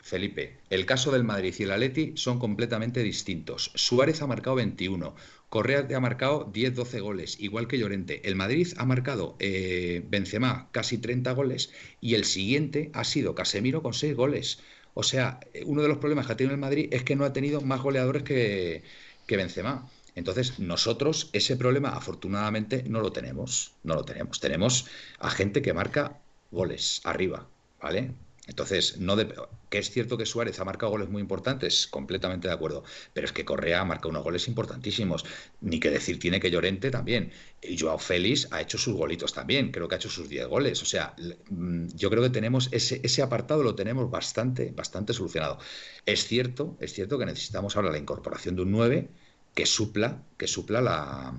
Felipe, el caso del Madrid y el Atleti son completamente distintos. Suárez ha marcado 21, Correa ha marcado 10-12 goles, igual que Llorente. El Madrid ha marcado eh, Benzema casi 30 goles y el siguiente ha sido Casemiro con 6 goles. O sea, uno de los problemas que ha tenido el Madrid es que no ha tenido más goleadores que, que Benzema. Entonces, nosotros ese problema afortunadamente no lo tenemos, no lo tenemos. Tenemos a gente que marca goles arriba, ¿vale? Entonces, no de- que es cierto que Suárez ha marcado goles muy importantes, completamente de acuerdo, pero es que Correa ha marcado unos goles importantísimos. Ni que decir tiene que Llorente también. Y Joao Félix ha hecho sus golitos también, creo que ha hecho sus 10 goles. O sea, mm, yo creo que tenemos ese, ese apartado lo tenemos bastante, bastante solucionado. Es cierto, es cierto que necesitamos ahora la incorporación de un 9 que supla, que supla la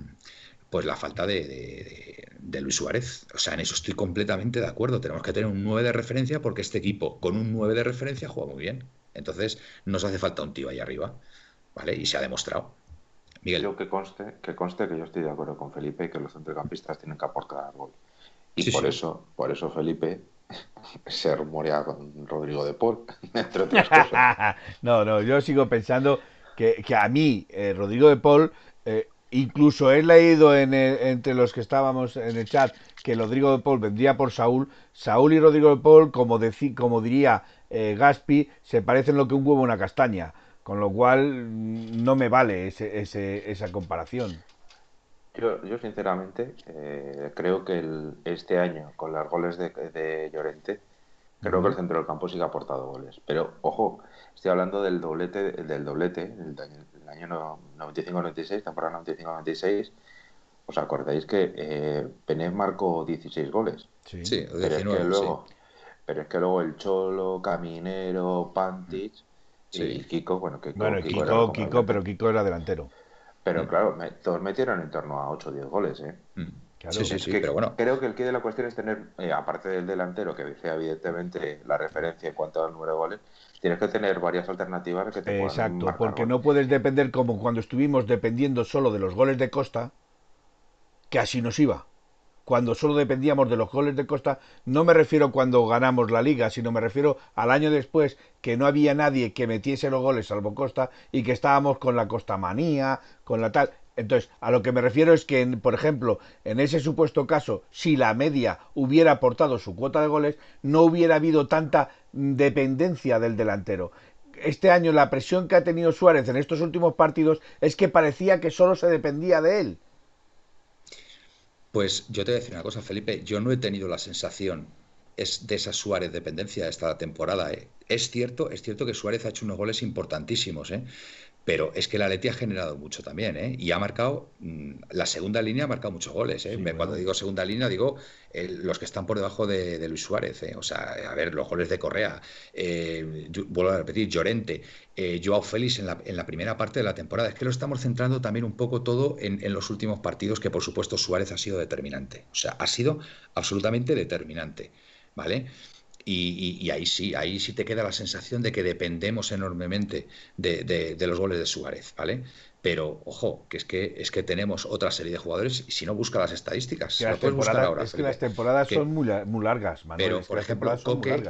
pues la falta de, de- de- de Luis Suárez. O sea, en eso estoy completamente de acuerdo. Tenemos que tener un 9 de referencia porque este equipo con un 9 de referencia juega muy bien. Entonces, nos hace falta un tío ahí arriba. ¿Vale? Y se ha demostrado. Miguel. Yo que conste, que conste que yo estoy de acuerdo con Felipe y que los centrocampistas tienen que aportar gol. Y Sí, por sí. eso, por eso Felipe *laughs* se rumorea con Rodrigo de Paul, *laughs* entre otras cosas. *laughs* no, no, yo sigo pensando que, que a mí, eh, Rodrigo de Paul, incluso he leído en el- entre los que estábamos en el chat que Rodrigo de Paul vendría por Saúl. Saúl y Rodrigo de Paul, como, diría eh, Gaspi, se parecen lo que un huevo a una castaña. Con lo cual no me vale ese, ese- esa comparación. Yo, yo sinceramente eh, creo que el- este año, con los goles de, de Llorente, creo que el centro del campo sí que ha aportado goles. Pero, ojo, estoy hablando del doblete, del doblete, el año no- 95-96, temporada 95-96. ¿Os acordáis que eh, Pené marcó 16 goles? Sí. Sí, Pero es, 19, que sí. luego, pero es que luego el Cholo, Caminero, Pantich y Sí. Kiko, bueno, Kiko, Bueno, Kiko Kiko, Kiko, pero Kiko era delantero. pero claro, me- todos metieron en torno a 8 o 10 goles, ¿eh? Mm. Claro. Sí, sí, sí, que pero bueno. Creo que el quid de la cuestión es tener, eh, aparte del delantero, que dice evidentemente la referencia en cuanto al número de goles, tienes que tener varias alternativas que te puedan Exacto, porque no puedes depender como cuando estuvimos dependiendo solo de los goles de Costa, que así nos iba. Cuando solo dependíamos de los goles de Costa, no me refiero cuando ganamos la liga, sino me refiero al año después que no había nadie que metiese los goles salvo Costa y que estábamos con la Costa manía, con la tal. Entonces, a lo que me refiero es que, por ejemplo, en ese supuesto caso, si la media hubiera aportado su cuota de goles, no hubiera habido tanta dependencia del delantero. Este año la presión que ha tenido Suárez en estos últimos partidos es que parecía que solo se dependía de él. Pues yo te voy a decir una cosa, Felipe. Yo no he tenido la sensación es de esa Suárez dependencia esta temporada. ¿eh? Es cierto, es cierto que Suárez ha hecho unos goles importantísimos, ¿eh? Pero es que el Atleti ha generado mucho también, ¿eh? y ha marcado, mm, la segunda línea ha marcado muchos goles. ¿eh? Sí, Me- bueno. Cuando digo segunda línea, digo eh, los que están por debajo de, de Luis Suárez. ¿eh? O sea, a ver, los goles de Correa, eh, yo- vuelvo a repetir, Llorente, Joao Félix en la, en la primera parte de la temporada. Es que lo estamos centrando también un poco todo en, en los últimos partidos, que por supuesto Suárez ha sido determinante. O sea, ha sido absolutamente determinante. ¿Vale? Y, y- y ahí sí, ahí sí te queda la sensación de que dependemos enormemente de, de- de los goles de Suárez, ¿vale? Pero, ojo, que es que es que tenemos otra serie de jugadores, y si no busca las estadísticas, Que las puedes buscar ahora, es que Felipe. las temporadas Que- son muy, muy largas, Manuel. pero, es que por ejemplo, Coque.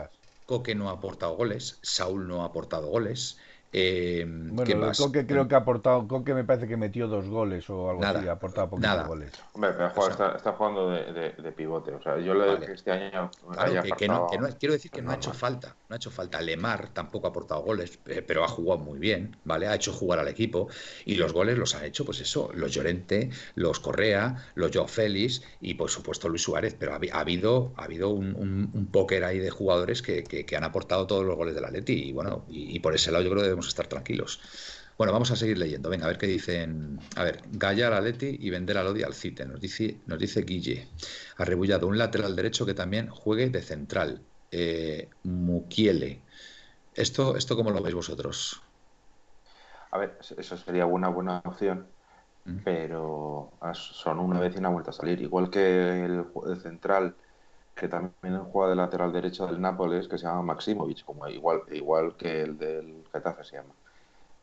Coque no ha aportado goles, Saúl no ha aportado goles. Eh, Bueno, ¿quién lo de más? Coque creo que ha aportado, Coque me parece que metió dos goles o algo Nada, así, ha aportado poquitos nada. goles. Hombre, pero juega- O sea- está, está jugando de, de- de pivote. O sea, yo le Vale. que este año Claro, que, que no, apartado- que no- quiero decir que no ha hecho falta, ha hecho falta. Lemar tampoco ha aportado goles, eh, pero ha jugado muy bien, ¿vale? Ha hecho jugar al equipo y los goles los ha hecho, pues eso, los Llorente, los Correa, los Joao Félix y por supuesto Luis Suárez, pero ha, habi- ha habido, ha habido un, un- póker ahí de jugadores que, que- han aportado todos los goles del Atleti y bueno, y, por ese lado yo creo que debemos estar tranquilos. Bueno, vamos a seguir leyendo. Venga, a ver qué dicen. A ver, Gaya al Atleti y vender a Lodi al Cite. Nos dice, nos dice Guille. Arrebullado, un lateral derecho que también juegue de central. Eh, Mukiele. ¿Esto, ¿Esto cómo lo veis vosotros? A ver, eso sería una buena opción, Mm. pero son una vez y no ha vuelto a salir. Igual que el, central, que también juega de lateral derecho del Nápoles, que se llama Maximovic, como igual, igual que el del Getafe se llama.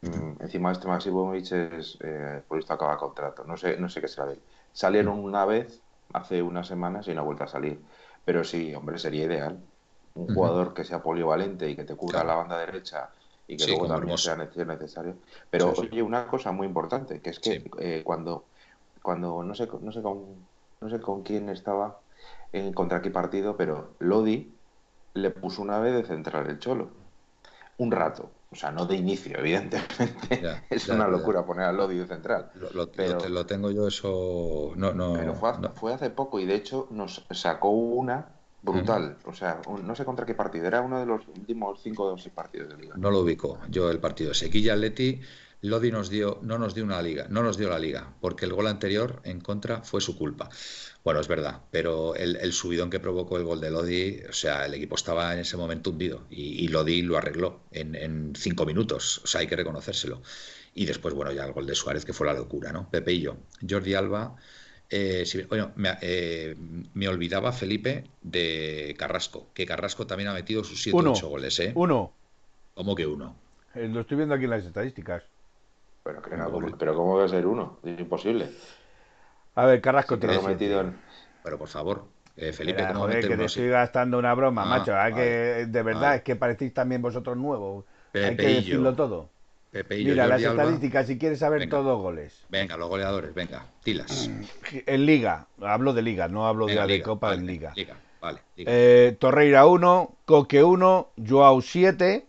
mm, encima este Maximovic es, eh, por esto acaba contrato. No sé, no sé qué será de él. Salieron una vez hace unas semanas y no ha vuelto a salir. Pero sí, hombre, sería ideal. Un jugador que sea polivalente y que te cubra la banda derecha y que luego también sea necesario. Pero oye, una cosa muy importante, que es que eh, cuando, cuando no sé, no sé con, no sé con quién estaba en contra qué partido, pero Lodi le puso una vez de central el Cholo. Un rato. O sea, no de inicio, *laughs* evidentemente. es una locura poner a Lodi de central. Lo, pero, lo, tengo yo eso. No, no, pero fue, fue hace poco y de hecho nos sacó una brutal. O sea, no sé contra qué partido. Era uno de los últimos cinco o seis partidos de liga. No lo ubico yo el partido. Sequilla Leti, Lodi nos dio, no nos dio una liga, no nos dio la liga, porque el gol anterior en contra fue su culpa. Bueno, es verdad, pero el, subidón que provocó el gol de Lodi, o sea, el equipo estaba en ese momento hundido y, Lodi lo arregló en, cinco minutos, o sea, hay que reconocérselo. Y después, bueno, ya el gol de Suárez, que fue la locura, ¿no? Pepe y yo. Jordi Alba, eh, bueno, eh, me, olvidaba Felipe de Carrasco, que Carrasco también ha metido sus 7 ocho goles, ¿eh? Uno. ¿Cómo que uno? Eh, lo estoy viendo aquí en las estadísticas. Pero, pero ¿cómo va a ser uno? Es imposible. A ver, Carrasco te lo metido en... Pero por favor, Felipe, joder, que te estoy gastando una broma, ah, macho. que, de verdad, es que parecéis también vosotros nuevos. Hay que decirlo todo. Mira, las estadísticas, si quieres saber todos goles. Venga, los goleadores, venga, tilas. En Liga, hablo de Liga, no hablo de la Copa en Liga. Liga, vale. Eh, Torreira 1, Coque 1, Joao 7,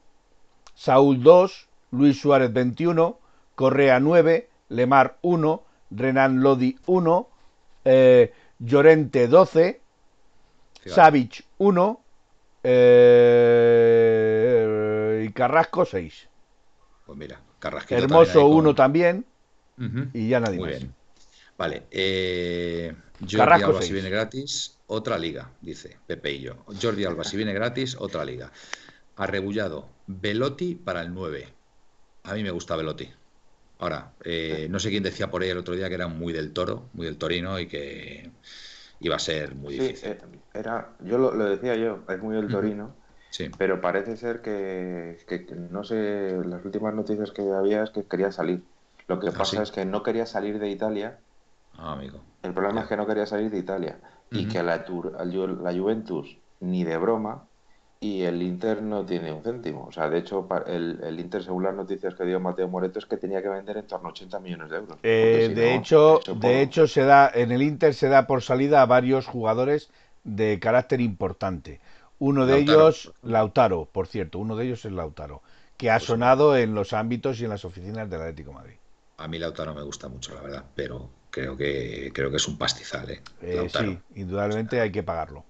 Saúl 2, Luis Suárez 21, Correa 9, Lemar 1, Renan Lodi 1, eh, Llorente 12, Savic 1 eh, y Carrasco 6. Pues mira, Hermoso uno también. Y ya nadie Muy más. Bien. Vale. Eh, Jordi Alba si viene gratis, otra liga, dice Pepe y yo. Jordi Alba si viene gratis, otra liga. Arrebullado. Velotti para el 9. A mí me gusta Velotti. Ahora, eh, no sé quién decía por ahí el otro día que era muy del toro, muy del torino y que iba a ser muy difícil. Eh, era, yo lo, decía yo, es muy del torino. Pero parece ser que, no sé, las últimas noticias que había es que quería salir. Lo que ah, pasa es que no quería salir de Italia. Ah, amigo. El problema es que no quería salir de Italia. Y que la, la Juventus ni de broma y el Inter no tiene un céntimo. O sea, de hecho, el, Inter, según las noticias que dio Mateo Moreto, es que tenía que vender en torno a 80 millones de euros. Eh, de, hecho, de hecho, se da en el Inter se da por salida a varios jugadores de carácter importante. Uno de ellos, Lautaro, por cierto, uno de ellos es Lautaro, que ha pues sonado en los ámbitos y en las oficinas del Atlético Madrid. A mí Lautaro me gusta mucho, la verdad, pero creo que creo que es un pastizal, ¿eh? eh sí, indudablemente hay que pagarlo.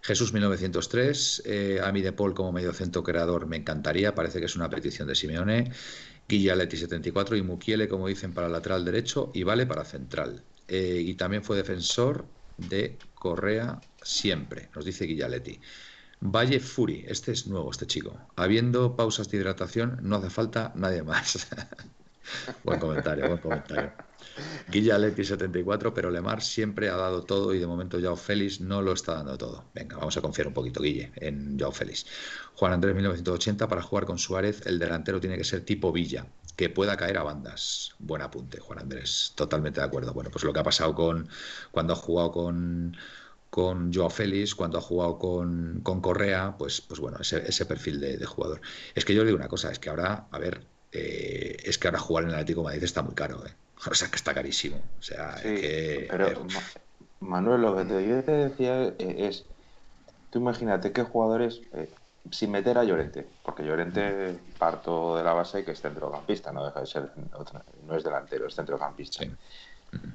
Jesús 1903, eh, a mí de Paul como mediocentro creador me encantaría, parece que es una petición de Simeone. Guillaletti 74 y Mukiele, como dicen, para lateral derecho y vale para central. Eh, y también fue defensor de Correa siempre, nos dice Guillaletti. Valle Furi, este es nuevo, este chico. Habiendo pausas de hidratación, no hace falta nadie más. *laughs* buen comentario, buen comentario. Guillaletti 74, pero Lemar siempre ha dado todo y de momento Joao Félix no lo está dando todo. Venga, vamos a confiar un poquito, Guille, en Joao Félix. Juan Andrés 1980, para jugar con Suárez, el delantero tiene que ser tipo Villa, que pueda caer a bandas. Buen apunte, Juan Andrés, totalmente de acuerdo. Bueno, pues lo que ha pasado con cuando ha jugado con con Joao Félix, cuando ha jugado con, con Correa, pues, pues bueno, ese, ese perfil de, jugador. Es que yo le digo una cosa, es que ahora, a ver, eh, es que ahora jugar en el Atlético de Madrid está muy caro, ¿eh? *laughs* O sea, que está carísimo. O sea, que... Pero, Manuel, lo que yo te decía es, tú imagínate qué jugadores, eh, sin meter a Llorente, porque Llorente parto de la base que es centrocampista, no deja de ser, no es delantero, es centrocampista.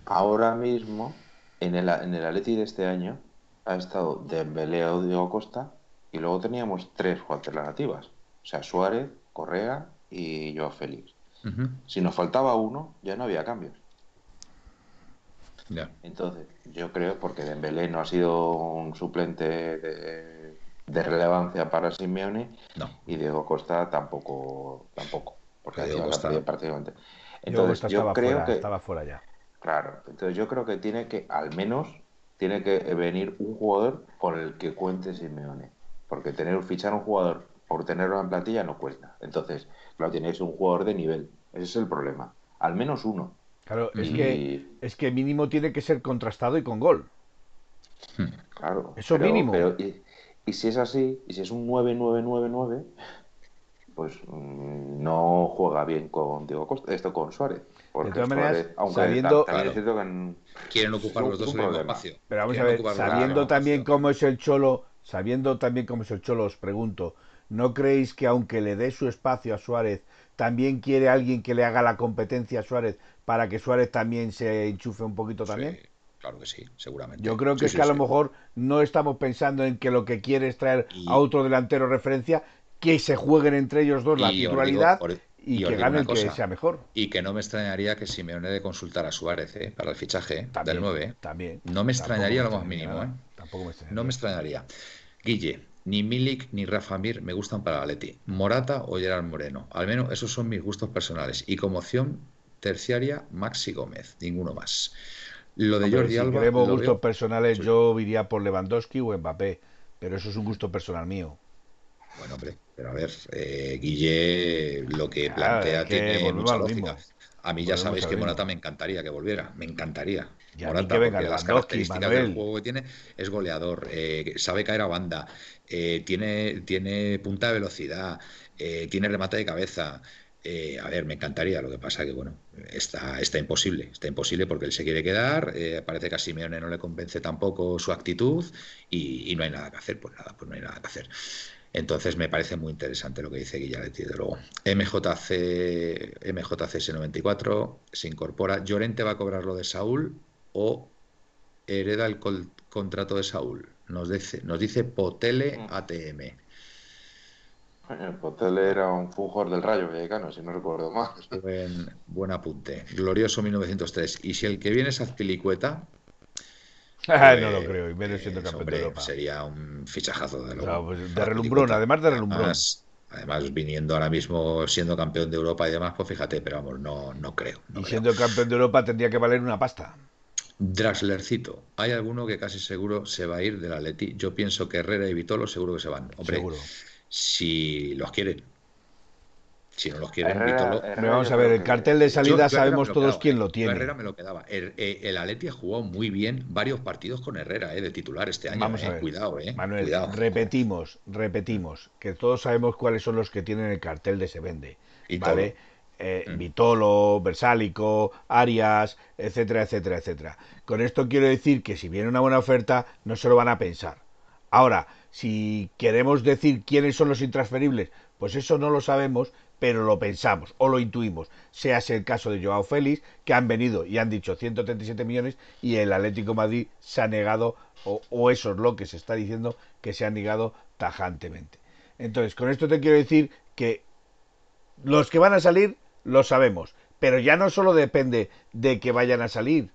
Ahora mismo, en el, en el Atleti de este año, ha estado Dembélé o Diego Costa y luego teníamos tres alternativas. O sea, Suárez, Correa y Joao Félix. Si nos faltaba uno, ya no había cambios. Entonces, yo creo, porque Dembélé no ha sido un suplente de, relevancia para Simeone y Diego Costa tampoco, tampoco, porque Diego Costa prácticamente. Entonces, yo creo que estaba fuera ya. Claro, entonces yo creo que tiene que, al menos, tiene que venir un jugador con el que cuente Simeone. Porque tener fichar un jugador por tenerlo en plantilla no cuesta. Entonces, claro, tienes un jugador de nivel. Ese es el problema. Al menos uno. Claro, es, que, es que mínimo tiene que ser contrastado y con gol. Claro. Eso mínimo. y, si es así, y si es un 9-9-9-9, pues mm, no juega bien con Diego Costa, esto con Suárez. De todas maneras, sabiendo, quieren ocupar los dos el espacio. Pero vamos a ver, sabiendo también cómo es el Cholo, sabiendo también cómo es el Cholo, os pregunto, ¿no creéis que aunque le dé su espacio a Suárez, también quiere alguien que le haga la competencia a Suárez para que Suárez también se enchufe un poquito también? claro que sí, seguramente. Yo creo que es que a lo mejor no estamos pensando en que lo que quiere es traer a otro delantero referencia, que se jueguen entre ellos dos la titularidad y, que gane el que sea mejor. Y que no me extrañaría que Simeone de consultar a Suárez ¿eh? para el fichaje del 9. También. No me extrañaría lo más mínimo. ¿eh? Tampoco me extrañaría. No me extrañaría. Guille, ni Milik ni Rafa Mir me gustan para Leti. Morata o Gerard Moreno. Al menos esos son mis gustos personales. Y como opción terciaria, Maxi Gómez. Ninguno más. Lo de Jordi si Alba. queremos gustos personales, yo iría por Lewandowski o Mbappé. Pero eso es un gusto personal mío. Bueno, hombre, pero a ver, eh, Guille lo que plantea tiene mucha lógica. A mí ya sabéis que Morata me encantaría que volviera, me encantaría. Morata, porque las características del juego que tiene es goleador, eh, sabe caer a banda, eh, tiene, tiene punta de velocidad, tiene remate de cabeza. a ver, me encantaría, lo que pasa que, bueno, está, está imposible, está imposible porque él se quiere quedar, parece que a Simeone no le convence tampoco su actitud y, y, no hay nada que hacer, pues nada, pues no hay nada que hacer. Entonces me parece muy interesante lo que dice Guillaletti, de luego. MJC, MJCS94 se incorpora. ¿Llorente va a cobrar lo de Saúl o hereda el contrato de Saúl? Nos dice, nos dice Potele mm. ATM. Potele era un fujor del Rayo Vallecano, si no recuerdo mal. Buen, buen apunte. Glorioso 1903. Y si el que viene es Azpilicueta, no lo creo, y menos siendo campeón de Europa. Sería un fichajazo de, pues, de relumbrón, además de relumbrón. Además, viniendo ahora mismo siendo campeón de Europa y demás, pues fíjate, pero vamos, no, no creo. y siendo campeón de Europa tendría que valer una pasta. Draxlercito, hay alguno que casi seguro se va a ir del Atleti. Yo pienso que Herrera y Vitolo seguro que se van. Hombre, seguro. si los quieren, si no los quieren, vamos a ver, el cartel de salida sabemos todos quién lo tiene. Herrera me lo quedaba. El, eh, el Atleti ha jugado muy bien varios partidos con Herrera, eh, de titular este año. Vamos a eh, ver. Cuidado, eh. Manuel, repetimos, repetimos, que todos sabemos cuáles son los que tienen el cartel de se vende. ¿Vale? Mm. Vitolo, Versálico, Arias, etcétera, etcétera, etcétera. Con esto quiero decir que si viene una buena oferta, no se lo van a pensar. Ahora, si queremos decir quiénes son los intransferibles, pues eso no lo sabemos pero lo pensamos o lo intuimos. Sea el caso de Joao Félix, que han venido y han dicho 137 millones y el Atlético Madrid se ha negado, o, eso es lo que se está diciendo, que se ha negado tajantemente. Entonces, con esto te quiero decir que los que van a salir lo sabemos, pero ya no solo depende de que vayan a salir,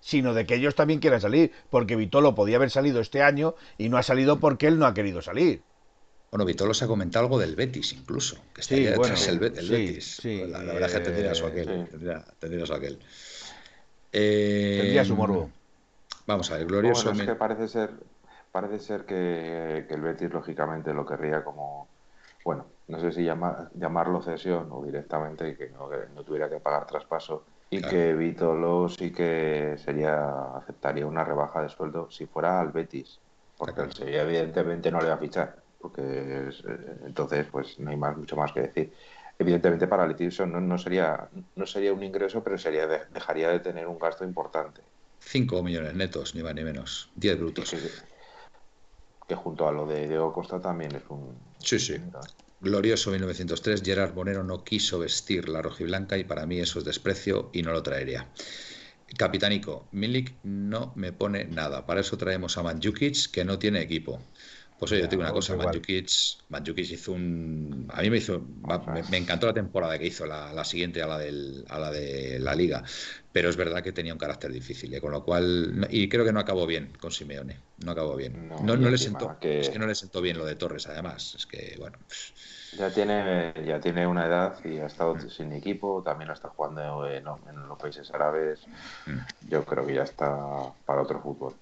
sino de que ellos también quieran salir, porque Vitolo podía haber salido este año y no ha salido porque él no ha querido salir. Bueno, Vitolo se ha comentado algo del Betis incluso, que estaría detrás el, Betis. la, verdad es que tendría su aquel. Tendría, su aquel. Eh, tendría su morbo. Vamos a ver, glorioso. es que parece ser, parece ser que, el Betis lógicamente lo querría como, bueno, no sé si llamarlo cesión o directamente que no, tuviera que pagar traspaso y que Vitolo sí que sería aceptaría una rebaja de sueldo si fuera al Betis, porque el Sevilla evidentemente no le va a fichar porque eh, entonces pues no hay más mucho más que decir. Evidentemente para Letiso no, no sería no sería un ingreso, pero sería dejaría de tener un gasto importante. 5 millones netos, ni más ni menos. 10 brutos. Que, junto a lo de Diego Costa también es un... Sí, sí. Glorioso 1903, Gerard Bonero no quiso vestir la rojiblanca y para mí eso es desprecio y no lo traería. Capitánico, Milik no me pone nada. Para eso traemos a Manjukic, que no tiene equipo. Pues oye, yo te digo una cosa, Manjukic, hizo un... A mí me hizo... Me, encantó la temporada que hizo, la, siguiente a la, del, a la de la liga, pero es verdad que tenía un carácter difícil, ¿eh? con lo cual... Y creo que no acabó bien con Simeone, no acabó bien. No, no, le sentó, Es que no le sentó bien lo de Torres, además, es que, bueno... Ya tiene, ya tiene una edad y ha estado mm. sin equipo, también está jugando en, en los países árabes. Mm. Yo creo que ya está para otro fútbol.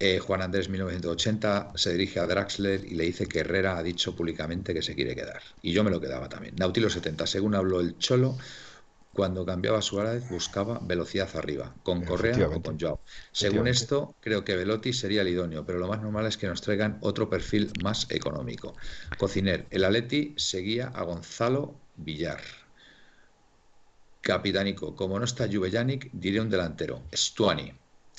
Eh, Juan Andrés 1980 se dirige a Draxler y le dice que Herrera ha dicho públicamente que se quiere quedar. Y yo me lo quedaba también. Nautilo 70, según habló el Cholo, cuando cambiaba su Suárez buscaba velocidad arriba, con Correa o con Joao. Según esto, creo que Velotti sería el idóneo, pero lo más normal es que nos traigan otro perfil más económico. Cociner, el Aleti seguía a Gonzalo Villar. Capitánico, como no está Juvellanic, diré un delantero, Stuani.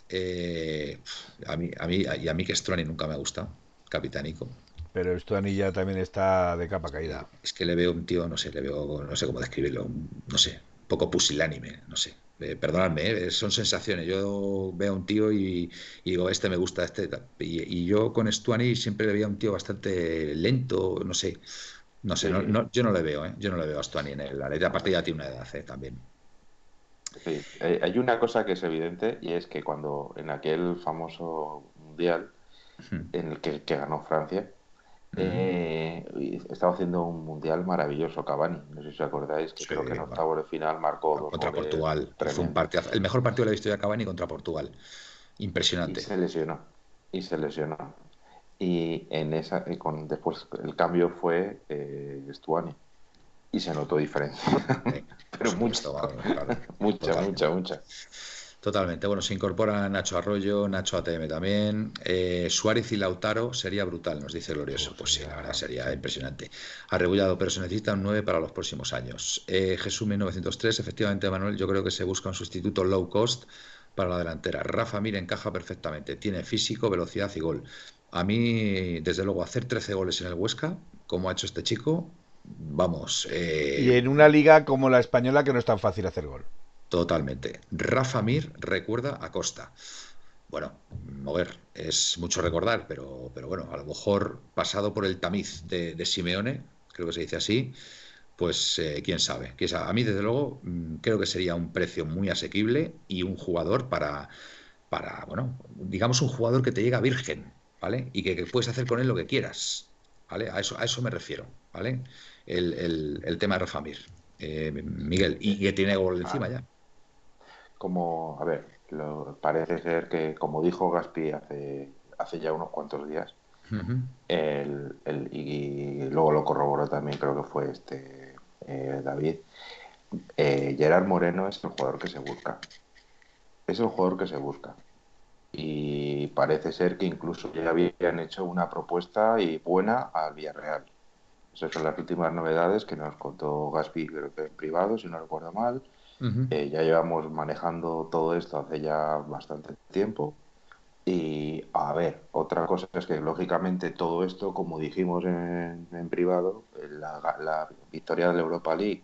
Eh, a, mí, a mí, y a mí que Stuani nunca me ha gustado, Capitánico. Pero Stuani ya también está de capa caída. Es que le veo un tío, no sé, le veo, no sé cómo describirlo, no sé, poco pusilánime, no sé. Eh, perdonadme, eh, son sensaciones. Yo veo a un tío y, digo, este me gusta, este. Y, yo con Stuani siempre le veía a un tío bastante lento, no sé. No sé, no, yo no le veo, ¿eh? yo no le veo a Stuani en el Aparte ya tiene una edad ¿eh? también. Sí, hay una cosa que es evidente y es que cuando en aquel famoso mundial en el que ganó Francia, eh, estaba haciendo un mundial maravilloso Cavani. No sé si os acordáis que creo que en octavo de final marcó dos contra Portugal. Fue un partido, el mejor partido de la historia de Cavani contra Portugal. Impresionante. Y se lesionó. Y se lesionó. Y en esa, con, después el cambio fue eh, Stuani. Y se notó diferencia. *laughs* Pero mucho. mucha, mucha, mucha. Totalmente. Bueno, se incorpora Nacho Arroyo, Nacho ATM también. Eh, Suárez y Lautaro sería brutal, nos dice Glorioso. Pues sí, la verdad sería impresionante. Arrebullado, pero se necesita un 9 para los próximos años. Eh, Jesús 1903, efectivamente, Manuel, yo creo que se busca un sustituto low cost para la delantera. Rafa Mir encaja perfectamente. Tiene físico, velocidad y gol. A mí, desde luego, hacer 13 goles en el Huesca, como ha hecho este chico, vamos. Eh, y en una liga como la española que no es tan fácil hacer gol. Totalmente. Rafa Mir recuerda a Costa. Bueno, a ver, es mucho recordar, pero, pero bueno, a lo mejor pasado por el tamiz de, Simeone, creo que se dice así, pues eh, quién sabe. A mí, desde luego, mm, creo que sería un precio muy asequible y un jugador para, para bueno, digamos un jugador que te llega virgen, ¿vale? Y que, puedes hacer con él lo que quieras, ¿vale? A eso, a eso me refiero, ¿vale? El, el, tema de Rafa Mir, eh, Miguel, y que tiene gol encima ya como, a ver, parece ser que, como dijo Gaspi hace, hace ya unos cuantos días, el, el, y luego lo corroboró también, creo que fue este eh, David, eh, Gerard Moreno es el jugador que se busca. Es el jugador que se busca. Y parece ser que incluso ya habían hecho una propuesta y buena al Villarreal. Esas son las últimas novedades que nos contó Gaspi, creo que en privado, si no recuerdo mal. Eh, ya llevamos manejando todo esto hace ya bastante tiempo. Y a ver, otra cosa es que lógicamente todo esto, como dijimos en, privado, la, victoria de la Europa League,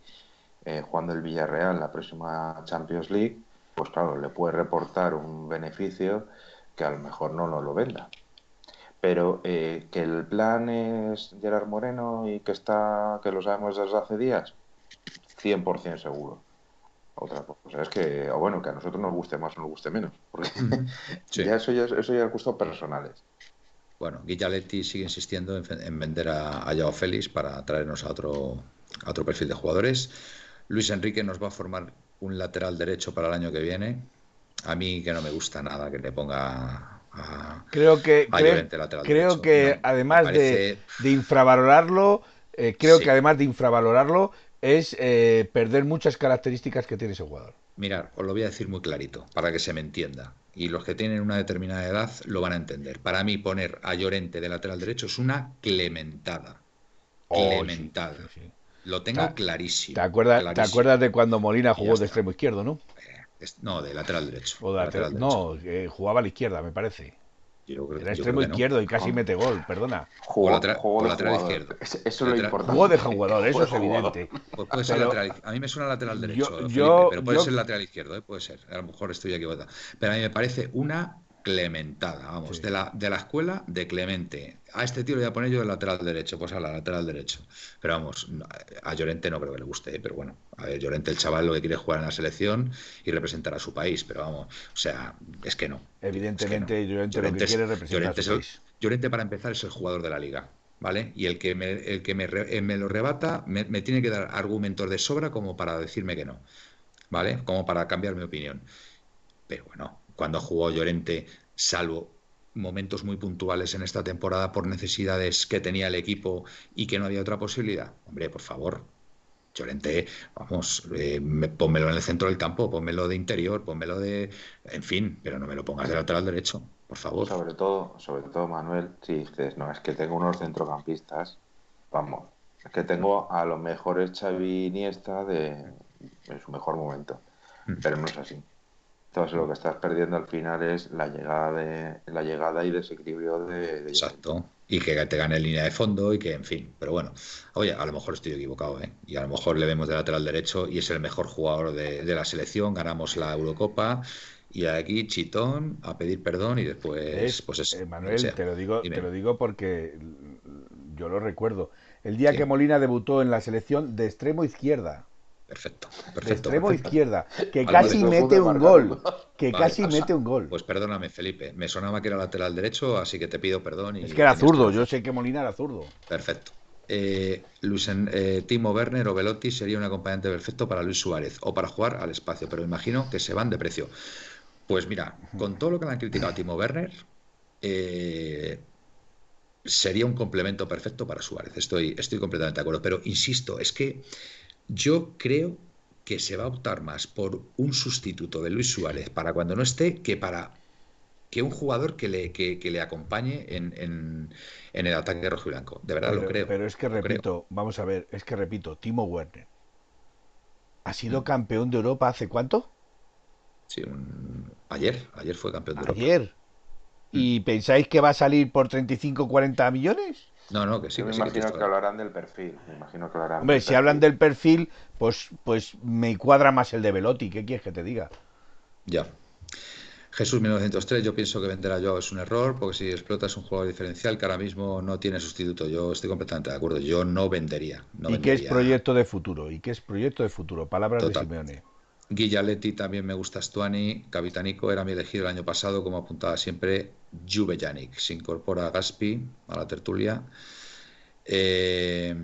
eh, jugando el Villarreal en la próxima Champions League, pues claro, le puede reportar un beneficio que a lo mejor no nos lo venda. Pero eh, que el plan es Gerard Moreno y que está, que lo sabemos desde hace días, 100% seguro. Otra cosa es que, o bueno, que a nosotros nos guste más o nos guste menos, porque ya *laughs* eso ya, eso ya es gusto personales. Bueno, Guillaletti sigue insistiendo en, vender a, a Félix para traernos a otro, a otro perfil de jugadores. Luis Enrique nos va a formar un lateral derecho para el año que viene. A mí que no me gusta nada que le ponga a, creo que creo, que además de, infravalorarlo eh, creo que además de infravalorarlo es eh, perder muchas características que tiene ese jugador. Mirar, os lo voy a decir muy clarito, para que se me entienda. Y los que tienen una determinada edad lo van a entender. Para mí, poner a Llorente de lateral derecho es una clementada. Oh, clementada. Lo tengo clarísimo. ¿te acuerdas, ¿Te acuerdas de cuando Molina jugó de extremo izquierdo, no? No, de lateral derecho. No, jugaba a la izquierda, me parece. Era extremo izquierdo y casi mete gol, perdona. Jugó, lateral, lateral izquierdo. Eso es lo importante. Jugó de jugador, eso es evidente. Pues puede ser lateral, a mí me suena lateral derecho, yo, pero puede ser lateral izquierdo, ¿eh? puede ser. A lo mejor estoy equivocado. Pero a mí me parece una clementada, vamos, de, la, de la escuela de Clemente. A este tío le voy a poner yo de lateral derecho, pues a la lateral derecho. Pero vamos, a Llorente no creo que le guste, ¿eh? pero bueno, a ver, Llorente el chaval lo que quiere es jugar en la selección y representar a su país, pero vamos, o sea, es que no. Evidentemente Llorente, lo que quiere representar a su país. Llorente para empezar es el jugador de la liga. ¿Vale? Y el que me, el que me, eh, me lo rebata me, me tiene que dar argumentos de sobra como para decirme que no. ¿Vale? Como para cambiar mi opinión. Pero bueno, cuando jugó Llorente, salvo momentos muy puntuales en esta temporada por necesidades que tenía el equipo y que no había otra posibilidad. Hombre, por favor, Llorente, vamos, eh, pónmelo en el centro del campo, pónmelo de interior, pónmelo de. En fin, pero no me lo pongas de lateral derecho, por favor. Sobre todo, sobre todo, Manuel, si dices, no, es que tengo unos centrocampistas, vamos, es que tengo a los mejores Xavi Iniesta de, en su mejor momento, mm. pero no es así. Entonces lo que estás perdiendo al final es la llegada de la llegada y desequilibrio de, de Exacto. Y que te gane en línea de fondo y que, en fin, pero bueno, oye, a lo mejor estoy equivocado, ¿eh? Y a lo mejor le vemos de lateral derecho y es el mejor jugador de, la selección, ganamos la Eurocopa y aquí chitón a pedir perdón y después, pues es... Eh, Manuel, te lo digo, te lo digo porque yo lo recuerdo. El día que Molina debutó en la selección de extremo izquierda. Perfecto, perfecto. De extremo izquierda, que casi mete un gol. Que casi mete un gol. Pues perdóname, Felipe. Me sonaba que era lateral derecho, así que te pido perdón. es que era zurdo, yo sé que Molina era zurdo. Perfecto. Eh, eh, Timo Werner o Velotti sería un acompañante perfecto para Luis Suárez o para jugar al espacio, pero imagino que se van de precio. Pues mira, con todo lo que le han criticado a Timo Werner, eh, sería un complemento perfecto para Suárez. Estoy, estoy completamente de acuerdo. Pero insisto, es que yo creo que se va a optar más por un sustituto de Luis Suárez para cuando no esté que para que un jugador que le, que, le acompañe en, en, el ataque rojo y blanco. De verdad lo creo. Pero es que repito, vamos a ver, es que repito, Timo Werner ha sido mm. campeón de Europa hace cuánto? Sí, ayer, ayer fue campeón de Europa. Ayer. Mm. ¿Y pensáis que va a salir por 35 40 millones? No, no, que sí. me imagino que, hablarán del perfil. Me imagino que hablarán Hombre, si hablan del perfil, pues, pues me cuadra más el de Velotti. ¿Qué quieres que te diga? Ya. Jesús 1903, yo pienso que vender a Joao es un error, porque si explota es un jugador diferencial que ahora mismo no tiene sustituto. Yo estoy completamente de acuerdo. Yo no vendería. ¿Y qué es proyecto de futuro? ¿Y qué es proyecto de futuro? Palabras de Simeone. Guillaletti también me gusta Stuani. Capitanico era mi elegido el año pasado, como apuntaba siempre Juve Se incorpora a Gaspi a la tertulia. Eh,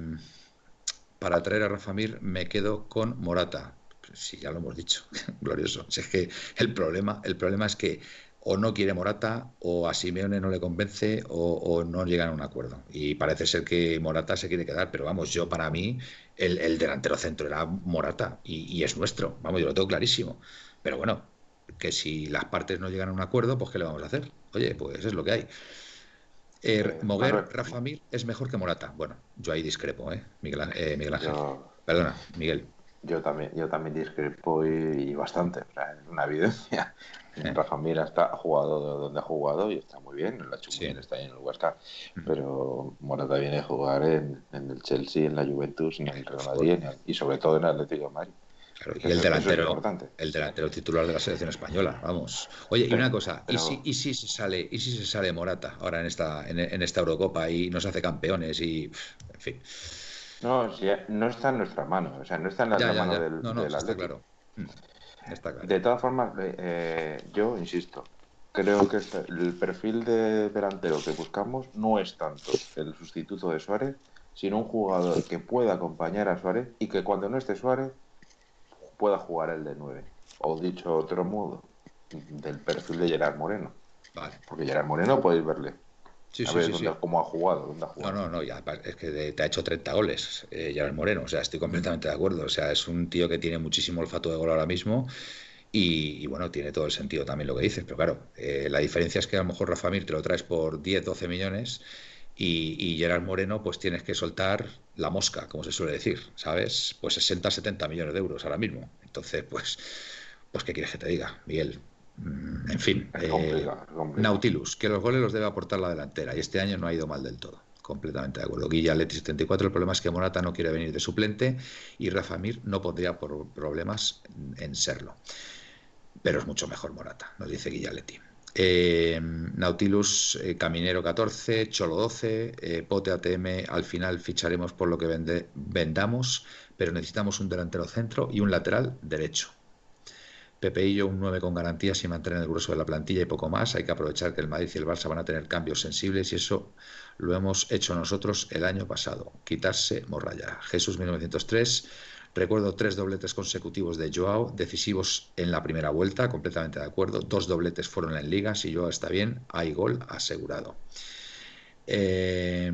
para traer a Rafa Mir me quedo con Morata. Sí, ya lo hemos dicho, *laughs* glorioso. es que el problema, el problema es que o no quiere Morata, o a Simeone no le convence, o, no llegan a un acuerdo. Y parece ser que Morata se quiere quedar, pero vamos, yo para mí, el, delantero centro era Morata, y, y, es nuestro, vamos, yo lo tengo clarísimo. Pero bueno, que si las partes no llegan a un acuerdo, pues ¿qué le vamos a hacer? Oye, pues es lo que hay. Eh, Moguer, Rafa Mir es mejor que Morata. Bueno, yo ahí discrepo, ¿eh? Miguel, eh, Miguel Ángel. Perdona, Miguel. Yo también, yo también discrepo y, bastante. es una evidencia. *laughs* Rafa Mir ha jugado donde ha jugado y está muy bien. La sí. está ahí en el Huesca. Pero Morata viene a jugar en, el Chelsea, en la Juventus, en el Real Madrid y sobre todo en el Atlético de Madrid y el delantero, el delantero titular de la selección española, vamos. Oye, y una cosa, ¿y, si, ¿y si se sale, y si se sale Morata ahora en esta, en, esta Eurocopa y nos hace campeones y en fin? No, no está en nuestra mano, o sea, no está en la mano del, no, no, está claro. Mm, está claro. De todas formas, eh, yo insisto, creo que el perfil de delantero que buscamos no es tanto el sustituto de Suárez, sino un jugador que pueda acompañar a Suárez y que cuando no esté Suárez pueda jugar el de 9. O dicho otro modo, del perfil de Gerard Moreno. Vale. Porque Gerard Moreno podéis verle. Sí, a ver cómo ha jugado, No, no, no, ya, es que te ha hecho 30 goles eh, Gerard Moreno, o sea, estoy completamente de acuerdo. O sea, es un tío que tiene muchísimo olfato de gol ahora mismo y, bueno, tiene todo el sentido también lo que dices, pero claro, eh, la diferencia es que a lo mejor Rafa Mir te lo traes por 10, 12 millones y, y, Gerard Moreno, pues tienes que soltar la mosca, como se suele decir, ¿sabes? Pues 60, 70 millones de euros ahora mismo. Entonces, pues, pues ¿qué quieres que te diga, Miguel? Mm, en fin, eh, Nautilus, que los goles los debe aportar la delantera y este año no ha ido mal del todo. Completamente de acuerdo. Guilla Leti 74. El problema es que Morata no quiere venir de suplente y Rafa Mir no pondría por problemas en serlo. Pero es mucho mejor Morata, nos dice Guillaletti. Eh, Nautilus eh, Caminero 14, Cholo 12, eh, Pote ATM, al final ficharemos por lo que vendamos, pero necesitamos un delantero centro y un lateral derecho. Pepeillo un 9 con garantías y mantener el grueso de la plantilla y poco más. Hay que aprovechar que el Madrid y el Barça van a tener cambios sensibles y eso lo hemos hecho nosotros el año pasado. Quitarse morralla. Jesús 1903 Recuerdo tres dobletes consecutivos de Joao, decisivos en la primera vuelta, completamente de acuerdo. Dos dobletes fueron en liga, si Joao está bien, hay gol asegurado. Eh,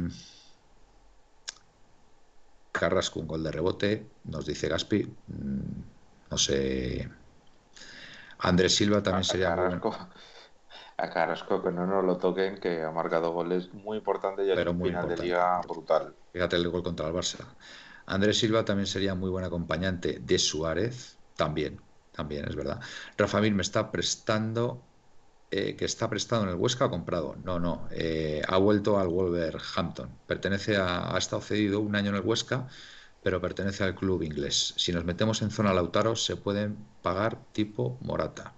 Carrasco, un gol de rebote, nos dice Gaspi. Mm, no sé. Andrés Silva también sería. A Carrasco que no nos lo toquen, que ha marcado goles muy importantes y Pero un final de liga brutal. Fíjate el gol contra el Barça. Andrés Silva también sería muy buen acompañante de Suárez, también, también es verdad. Rafa Mir me está prestando, eh, que está prestado en el Huesca o comprado. No, no, eh, ha vuelto al Wolverhampton. Pertenece a, ha estado cedido un año en el Huesca, pero pertenece al club inglés. Si nos metemos en zona Lautaro, se pueden pagar tipo Morata.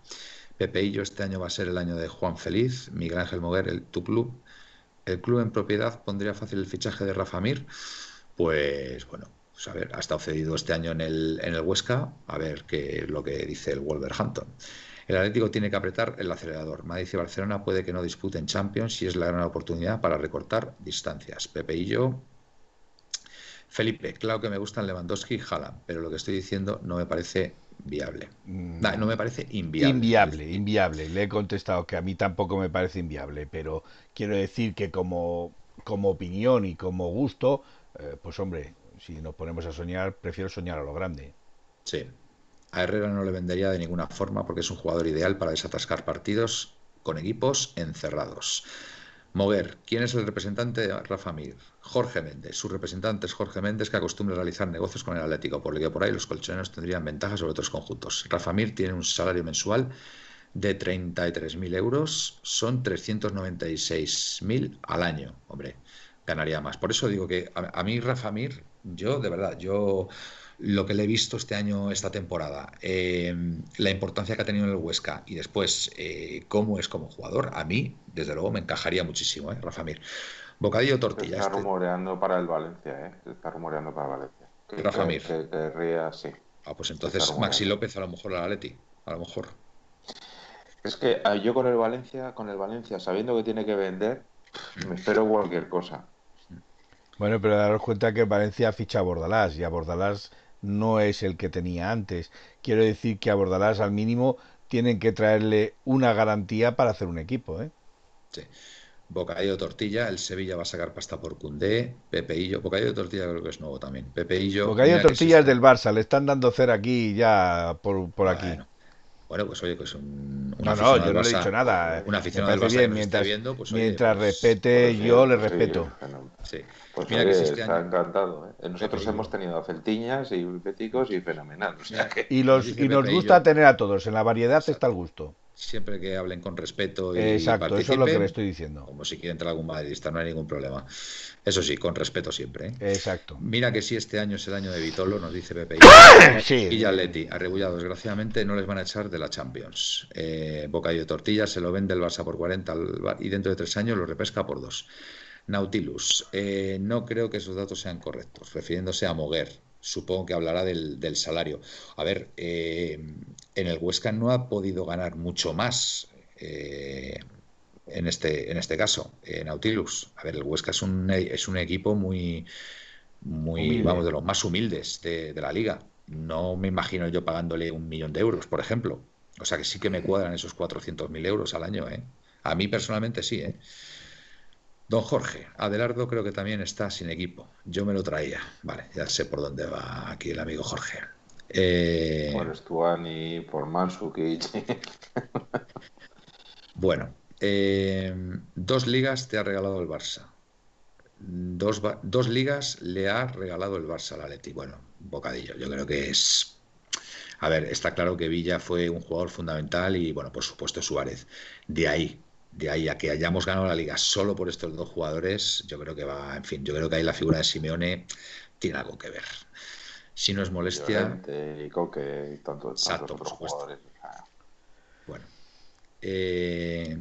Pepeillo este año va a ser el año de Juan Feliz, Miguel Ángel Moguer, el, tu club. El club en propiedad pondría fácil el fichaje de Rafa Mir. Pues bueno, pues a ver, ha estado cedido este año en el, en el Huesca, a ver qué es lo que dice el Wolverhampton. El Atlético tiene que apretar el acelerador. Madrid y Barcelona puede que no disputen Champions y es la gran oportunidad para recortar distancias. Pepe y yo. Felipe, claro que me gustan Lewandowski y Haaland, pero lo que estoy diciendo no me parece viable. Mm. No, me parece inviable. Inviable, inviable. Le he contestado que a mí tampoco me parece inviable, pero quiero decir que como, como opinión y como gusto, eh, pues hombre, si nos ponemos a soñar, prefiero soñar a lo grande. Sí. A Herrera no le vendería de ninguna forma porque es un jugador ideal para desatascar partidos con equipos encerrados. Moguer, ¿quién es el representante de Rafa Mir? Jorge Méndez. Su representante es Jorge Méndez, que acostumbra a realizar negocios con el Atlético, por lo que por ahí los colchoneros tendrían ventaja sobre otros conjuntos. Rafa Mir tiene un salario mensual de 33.000 euros, son 396.000 al año. Hombre, ganaría más. Por eso digo que a, mí Rafa Mir, yo de verdad, yo lo que le he visto este año, esta temporada, eh, la importancia que ha tenido en el Huesca y después eh, cómo es como jugador, a mí, desde luego, me encajaría muchísimo, ¿eh? Rafa Mir. Bocadillo tortilla. Se está este. rumoreando para el Valencia, ¿eh? Se está rumoreando para Valencia. Rafa Mir. Que, querría, sí. Ah, pues entonces Maxi López a lo mejor la Leti, a lo mejor. Es que ah, yo con el Valencia, con el Valencia, sabiendo que tiene que vender, me espero cualquier cosa. Bueno, pero daros cuenta que Valencia ficha a Bordalás y a Bordalás no es el que tenía antes. Quiero decir que a Bordalás al mínimo tienen que traerle una garantía para hacer un equipo, ¿eh? Sí. Bocadillo de tortilla, el Sevilla va a sacar pasta por Cundé, Pepeillo, bocadillo de tortilla creo que es nuevo también, Pepeillo. Bocadillo de tortilla es del Barça, le están dando cera aquí ya por, por aquí. Bueno, pues oye, pues un, No, no, yo no le he dicho nada. Un aficionado del Barça mientras, viendo, pues, mientras pues, respete, pues yo le respeto. Sí. Pues Mira que este está encantado. ¿eh? Nosotros hemos tenido celtiñas y béticos y fenomenal. Y, los, y nos gusta tener a todos, en la variedad está el gusto siempre que hablen con respeto y Exacto, eso es lo que le estoy diciendo. Como si quiere entrar algún madridista, no hay ningún problema. Eso sí, con respeto siempre. ¿eh? Exacto. Mira que si este año es el año de Vitolo, nos dice Pepe. *coughs* sí. Y ya Leti, arrebullado, desgraciadamente no les van a echar de la Champions. Eh, Bocadillo de tortilla, se lo vende el Barça por 40 y dentro de tres años lo repesca por dos. Nautilus, eh, no creo que esos datos sean correctos, refiriéndose a Moguer supongo que hablará del, salario. A ver, eh, en el Huesca no ha podido ganar mucho más eh, en, este, en este caso, en Nautilus. A ver, el Huesca es un, es un equipo muy, muy vamos, de los más humildes de, de la liga. No me imagino yo pagándole un millón de euros, por ejemplo. O sea que sí que me cuadran esos 400.000 euros al año. ¿eh? A mí personalmente sí. ¿eh? Don Jorge, Adelardo creo que también está sin equipo. Yo me lo traía. Vale, ya sé por dónde va aquí el amigo Jorge. Eh... Por Stuani, por Mansukic. *laughs* bueno, eh, dos ligas te ha regalado el Barça. Dos, dos, ligas le ha regalado el Barça al Atleti. Bueno, bocadillo. Yo creo que es. A ver, está claro que Villa fue un jugador fundamental y, bueno, por supuesto Suárez. De ahí de ahí a que hayamos ganado la liga solo por estos dos jugadores, yo creo que va, en fin, yo creo que ahí la figura de Simeone tiene algo que ver. Si no es molestia. Y Coque y tanto, Exacto, por supuesto. Bueno. Eh,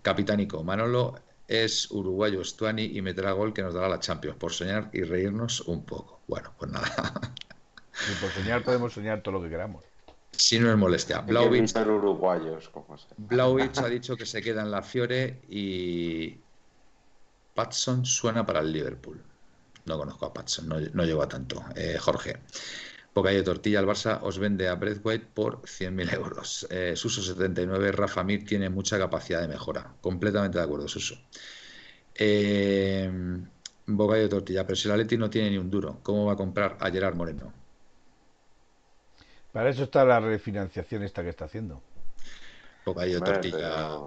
capitánico, Manolo es uruguayo Stuani y meterá gol que nos dará la Champions por soñar y reírnos un poco. Bueno, pues nada. Y por soñar podemos soñar todo lo que queramos. Si no es molestia. Blauvich, uruguayos, *laughs* ha dicho que se queda en la Fiore y Patson suena para el Liverpool. No conozco a Patson, no, no llego a tanto. Eh, Jorge. Bocadillo de tortilla, el Barça os vende a White por 100.000 euros. Eh, Suso 79, Rafa Mir tiene mucha capacidad de mejora. Completamente de acuerdo, Suso. Eh, bocadillo de tortilla, pero si la Leti no tiene ni un duro, ¿cómo va a comprar a Gerard Moreno? Para eso está la refinanciación esta que está haciendo. Bocadillo de tortilla.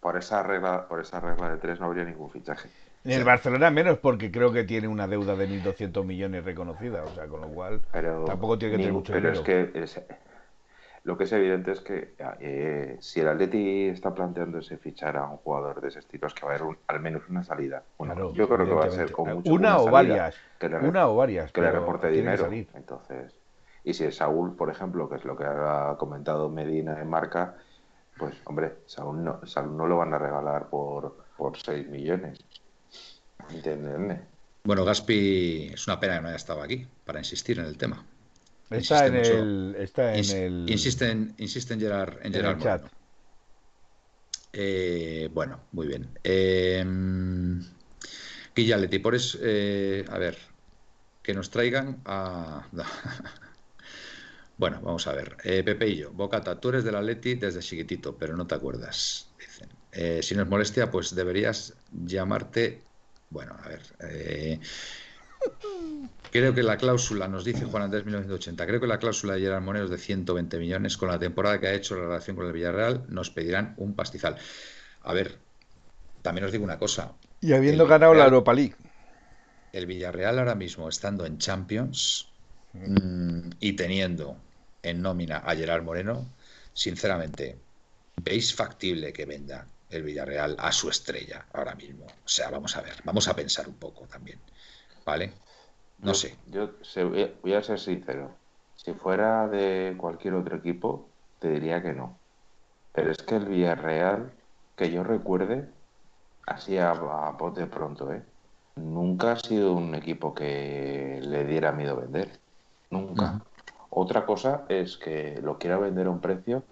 Por esa regla, por esa regla de tres no habría ningún fichaje. En el Barcelona menos porque creo que tiene una deuda de 1.200 millones reconocida, o sea, con lo cual tampoco tiene que tener mucho pero dinero. Pero es que lo que es evidente es que eh, si el Atleti está planteándose fichar a un jugador de ese estilo, es que va a haber al menos una salida. Bueno, yo creo que va a ser con mucho una, o varias, una o varias, que le reporte dinero. Entonces, y si es Saúl, por ejemplo, que es lo que ha comentado Medina en marca, pues hombre, Saúl no, Saúl no lo van a regalar por, por 6 millones. Bueno, Gaspi, es una pena que no haya estado aquí para insistir en el tema. Está en el, está en el. Insiste en, insiste en Gerard, en, Gerard el chat. Eh, bueno, muy bien. Eh, Guillaletti, por eso, eh, a ver, que nos traigan a. *laughs* bueno, vamos a ver. Eh, Pepe y yo, Bocata, tú eres del Atleti desde chiquitito, pero no te acuerdas, dicen. Eh, si no es molestia, pues deberías llamarte bueno, a ver. Eh, creo que la cláusula, nos dice Juan Andrés 1980, creo que la cláusula de Gerard Moreno es de 120 millones. Con la temporada que ha hecho la relación con el Villarreal, nos pedirán un pastizal. A ver, también os digo una cosa. Y habiendo ganado la Europa League. El Villarreal ahora mismo, estando en Champions mm, y teniendo en nómina a Gerard Moreno, sinceramente, ¿veis factible que venda el Villarreal a su estrella ahora mismo. O sea, vamos a ver, vamos a pensar un poco también. ¿Vale? No sé. Yo voy a ser sincero. Si fuera de cualquier otro equipo, te diría que no. Pero es que el Villarreal, que yo recuerde, así a, a de pronto, ¿eh? nunca ha sido un equipo que le diera miedo vender. Nunca. Otra cosa es que lo quiera vender a un precio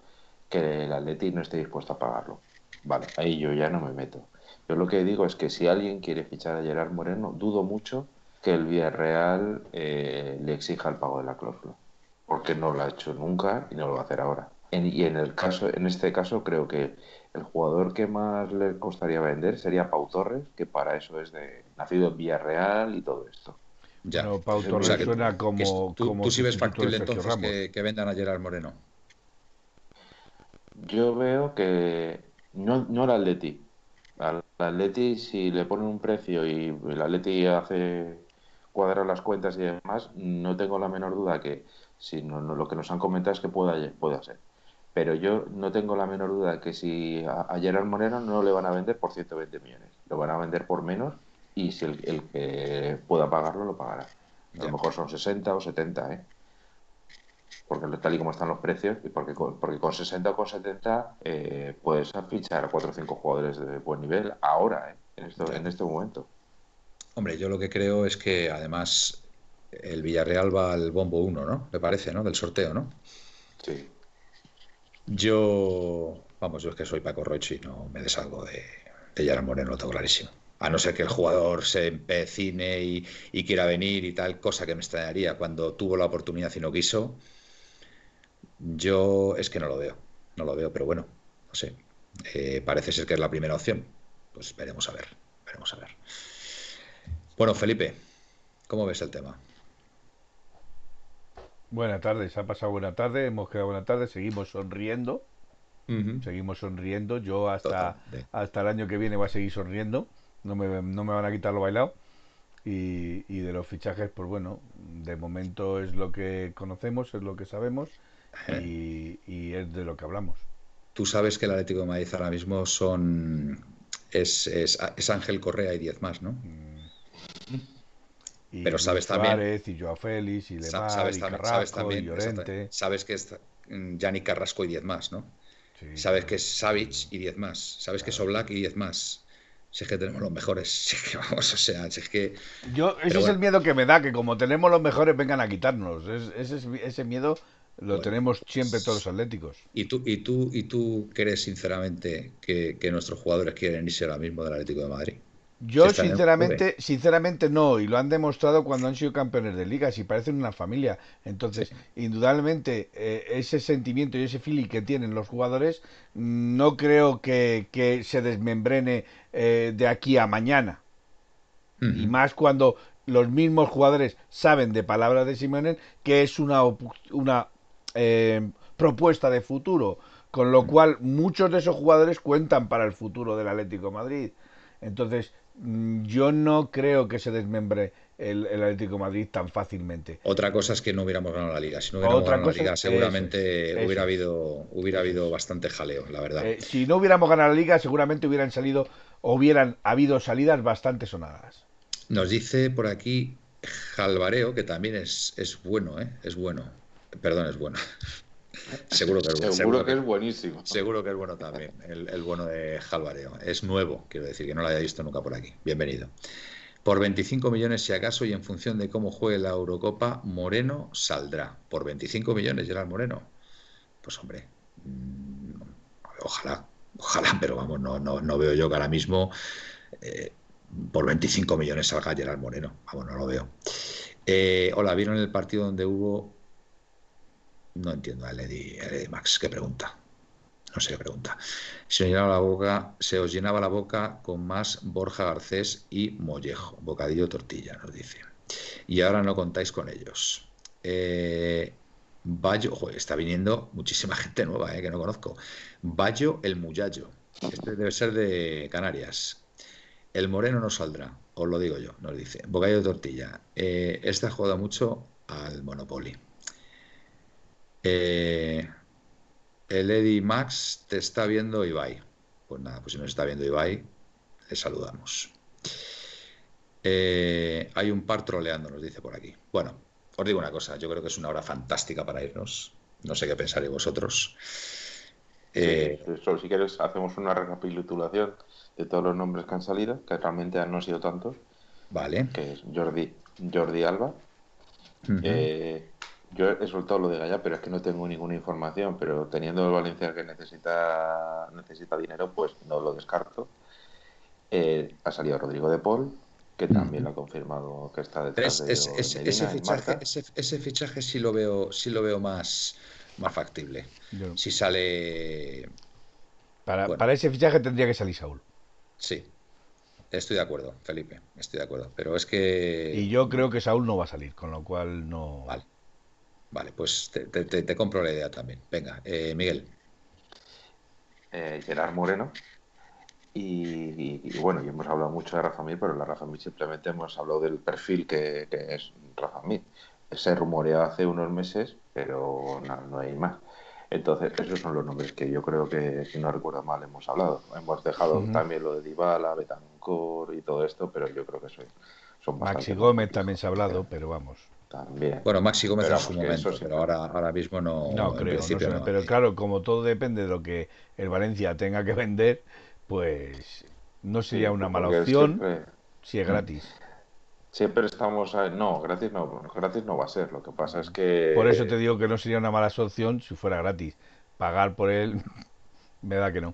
que el Atleti no esté dispuesto a pagarlo. Vale, ahí yo ya no me meto. Yo lo que digo es que si alguien quiere fichar a Gerard Moreno, dudo mucho que el Villarreal eh, le exija el pago de la cláusula, porque no lo ha hecho nunca y no lo va a hacer ahora. y en el caso, en este caso, creo que el jugador que más le costaría vender sería Pau Torres, que para eso es de nacido en Villarreal y todo esto. Ya. No, Pau Torres suena como, tú, como sí ves factible entonces que, que, vendan a Gerard Moreno. Yo veo que no, no el Atleti. Al Atleti, si le ponen un precio y el Atleti hace cuadrar las cuentas y demás, no tengo la menor duda que si no, lo que nos han comentado es que pueda, pueda ser. Pero yo no tengo la menor duda que si a, Gerard Moreno no le van a vender por 120 millones, lo van a vender por menos y si el, el que pueda pagarlo lo pagará. A lo mejor son 60 o 70, ¿eh? Porque tal y como están los precios, y porque, porque con 60 o con 70 eh, puedes fichar a 4 o 5 jugadores de buen nivel ahora, eh, en, en este momento. Hombre, yo lo que creo es que además el Villarreal va al bombo 1, ¿no? Me parece, ¿no? Del sorteo, ¿no? Sí. Yo, vamos, yo es que soy Paco Rochi, no me desalgo de, de Yara Moreno, lo tengo clarísimo. A no ser que el jugador se empecine y, y quiera venir y tal, cosa que me extrañaría cuando tuvo la oportunidad y no quiso yo es que no lo veo, no lo veo, pero bueno, no sé. Eh, parece ser que es la primera opción. Pues veremos a ver, veremos a ver. Bueno, Felipe, ¿cómo ves el tema? Buenas tardes, ha pasado buena tarde, hemos quedado buena tarde, seguimos sonriendo. Seguimos sonriendo. Yo hasta, hasta el año que viene voy a seguir sonriendo. No me, no me van a quitar lo bailado. Y, y de los fichajes, pues bueno, de momento es lo que conocemos, es lo que sabemos y, es de lo que hablamos. Tú sabes que el Atlético de Madrid ahora mismo son es, es, Ángel Correa y 10 más, ¿no? Pero sabes también. y Joao Félix, y Lemar, sabes, y también, sabes también, y Llorente. Sabes que es Yannick Carrasco y 10 más, ¿no? sabes que es Savic y 10 más. Sabes que es Oblak y 10 más. Si es que tenemos los mejores, *laughs* si es que vamos, o sea, si es que. Yo, ese es el miedo que me da, que como tenemos los mejores, vengan a quitarnos. ese, ese miedo lo tenemos siempre todos los atléticos. ¿Y tú, y tú, y tú crees sinceramente que, nuestros jugadores quieren irse ahora mismo del Atlético de Madrid? Yo sinceramente, sinceramente no, y lo han demostrado cuando han sido campeones de ligas y parecen una familia. Entonces, indudablemente, eh, ese sentimiento y ese feeling que tienen los jugadores, no creo que, se desmembrene eh, de aquí a mañana. Y más cuando los mismos jugadores saben de palabras de Simonen que es una, una eh, propuesta de futuro, con lo cual muchos de esos jugadores cuentan para el futuro del Atlético Madrid. Entonces, mm, yo no creo que se desmembre el, Atlético Madrid tan fácilmente. Otra cosa es que no hubiéramos ganado la liga. Si no hubiéramos ganado la liga, seguramente hubiera habido hubiera habido bastante jaleo, la verdad. Eh, si no hubiéramos ganado la liga, seguramente hubieran salido, hubieran habido salidas bastante sonadas. Nos dice por aquí Jalvareo, que también es, es bueno, ¿eh? Es bueno. Perdón, es bueno. *laughs* seguro que es bueno. Seguro, que, es buenísimo. Seguro que es bueno también, el, bueno de Jalvareo. Es nuevo, quiero decir, que no lo haya visto nunca por aquí. Bienvenido. Por 25 millones, si acaso, y en función de cómo juegue la Eurocopa, Moreno saldrá. Por 25 millones, Gerard Moreno. Pues hombre, mm, ojalá, ojalá, pero vamos, no, no, no veo yo que ahora mismo eh, por 25 millones salga Gerard Moreno. Vamos, no lo veo. Eh, hola, ¿vieron el partido donde hubo... No entiendo a Lady, Max, ¿qué pregunta? No sé qué pregunta. Se os, llenaba la boca, se os llenaba la boca con más Borja Garcés y Mollejo. Bocadillo tortilla, nos dice. Y ahora no contáis con ellos. Eh, Bayo, está viniendo muchísima gente nueva eh, que no conozco. Bayo el Muyallo. Este debe ser de Canarias. El moreno no saldrá, os lo digo yo, nos dice. Bocadillo tortilla. Eh, este ha jugado mucho al Monopoly. Eh, el Eddie Max te está viendo Ibai. Pues nada, pues si nos está viendo Ibai, le saludamos. Eh, hay un par troleando, nos dice por aquí. Bueno, os digo una cosa, yo creo que es una hora fantástica para irnos. No sé qué pensaréis vosotros. solo si quieres hacemos una recapitulación de todos los nombres que han salido, que realmente no han sido tantos. Vale. Que es Jordi, Jordi Alba. Eh, yo he soltado lo de Gaya, pero es que no tengo ninguna información. Pero teniendo el Valencia que necesita, necesita dinero, pues no lo descarto. Eh, ha salido Rodrigo de Paul, que también lo ha confirmado que está detrás de, ese, fichaje, ese, fichaje sí lo veo, sí lo veo más, más factible. Si sale. Para, para ese fichaje tendría que salir Saúl. Sí, estoy de acuerdo, Felipe, estoy de acuerdo. Pero es que. Y yo creo que Saúl no va a salir, con lo cual no. Vale, vale pues te, compro la idea también. Venga, eh, Miguel. Eh, Gerard Moreno. Y, bueno, y hemos hablado mucho de Rafa Mir, pero en la Rafa Mir simplemente hemos hablado del perfil que, es Rafa Mir. Se rumoreó hace unos meses, pero no hay más. Entonces, esos son los nombres que yo creo que, si no recuerdo mal, hemos hablado. Hemos dejado también lo de Dybala, Betancourt y todo esto, pero yo creo que son, son Maxi Gómez también se ha hablado, pero vamos. También. Bueno, Maxi Gómez en su momento, pero ahora, ahora mismo no. No creo, no pero claro, como todo depende de lo que el Valencia tenga que vender, pues no sería una mala opción si es gratis. Siempre estamos. No, gratis no, gratis no va a ser. Lo que pasa es que. Por eso te digo que no sería una mala opción si fuera gratis. Pagar por él, *laughs* me da que no.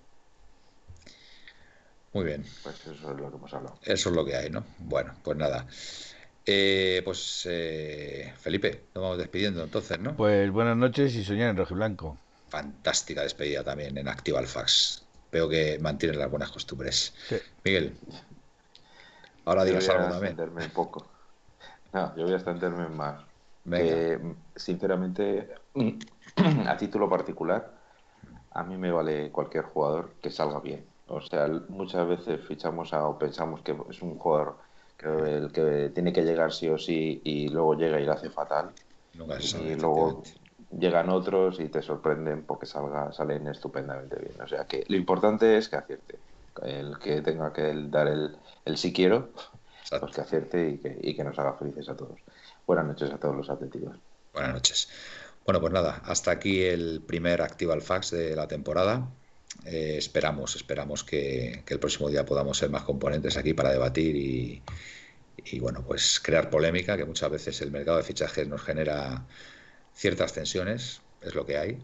Muy bien. Pues eso es lo que hemos hablado. Eso es lo que hay, ¿no? Bueno, pues nada. Eh, pues eh, Felipe, nos vamos despidiendo entonces, ¿no? Pues buenas noches y soñar en rojo y blanco. Fantástica despedida también en Activa Fax. Veo que mantienen las buenas costumbres. Miguel. Ahora digas algo también. un poco. No, yo voy a extenderme más. Que, sinceramente, *clears throat* a título particular, a mí me vale cualquier jugador que salga bien. O sea, muchas veces fichamos a, o pensamos que es un jugador que, el que tiene que llegar sí o sí y luego llega y lo hace fatal. y luego llegan otros y te sorprenden porque salga, salen estupendamente bien. O sea que lo importante es que acierte el que tenga que dar el, el si quiero, pues que acierte y que, y que nos haga felices a todos. Buenas noches a todos los atléticos. Buenas noches. Bueno, pues nada, hasta aquí el primer Activa Fax de la temporada. Eh, esperamos, esperamos que, el próximo día podamos ser más componentes aquí para debatir y, bueno, pues crear polémica, que muchas veces el mercado de fichajes nos genera ciertas tensiones, es lo que hay.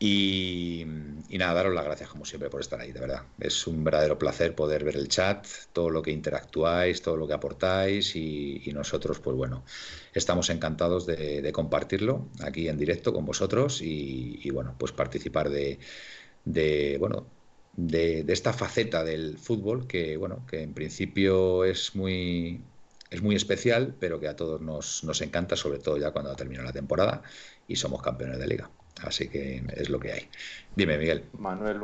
Y, nada, daros las gracias como siempre por estar ahí, de verdad. Es un verdadero placer poder ver el chat, todo lo que interactuáis, todo lo que aportáis y, nosotros, pues bueno, estamos encantados de, compartirlo aquí en directo con vosotros y, bueno, pues participar de, bueno, de, esta faceta del fútbol que, bueno, que en principio es muy, es muy especial, pero que a todos nos, nos encanta, sobre todo ya cuando termina la temporada y somos campeones de liga. Así que es lo que hay. Dime, Miguel. Manuel,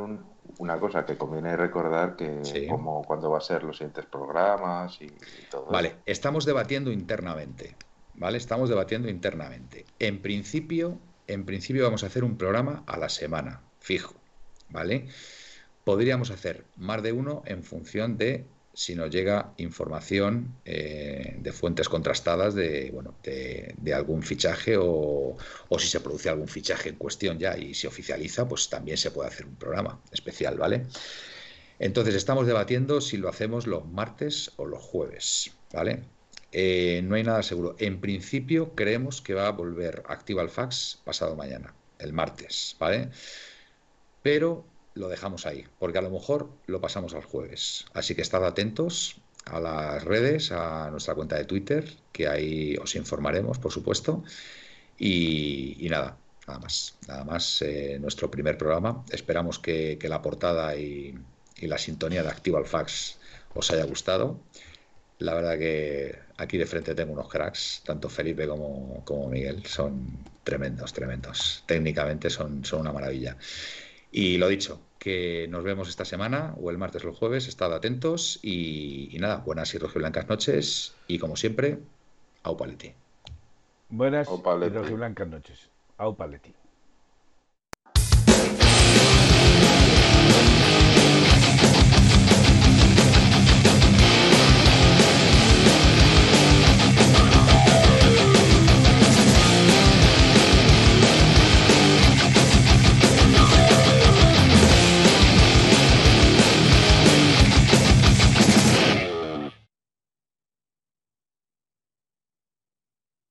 una cosa que conviene recordar que como cuando va a ser los siguientes programas y, todo. Vale, estamos debatiendo internamente. ¿Vale? Estamos debatiendo internamente. En principio, en principio vamos a hacer un programa a la semana, fijo. ¿Vale? Podríamos hacer más de uno en función de si nos llega información eh, de fuentes contrastadas de, bueno, de, algún fichaje o, si se produce algún fichaje en cuestión ya y se oficializa, pues también se puede hacer un programa especial, ¿vale? Entonces estamos debatiendo si lo hacemos los martes o los jueves, ¿vale? Eh, no hay nada seguro. En principio creemos que va a volver activa el fax pasado mañana, el martes, ¿vale? Pero lo dejamos ahí, porque a lo mejor lo pasamos al jueves. Así que estad atentos a las redes, a nuestra cuenta de Twitter, que ahí os informaremos, por supuesto. Y, nada, nada más, nada más eh, nuestro primer programa. Esperamos que, la portada y, la sintonía de Activa al Fax os haya gustado. La verdad que aquí de frente tengo unos cracks, tanto Felipe como, Miguel, son tremendos, tremendos. Técnicamente son una maravilla. Y lo dicho, que nos vemos esta semana o el martes o el jueves, estad atentos y, nada, buenas y blancas noches y como siempre, au paleti. Buenas y blancas noches, au paleti.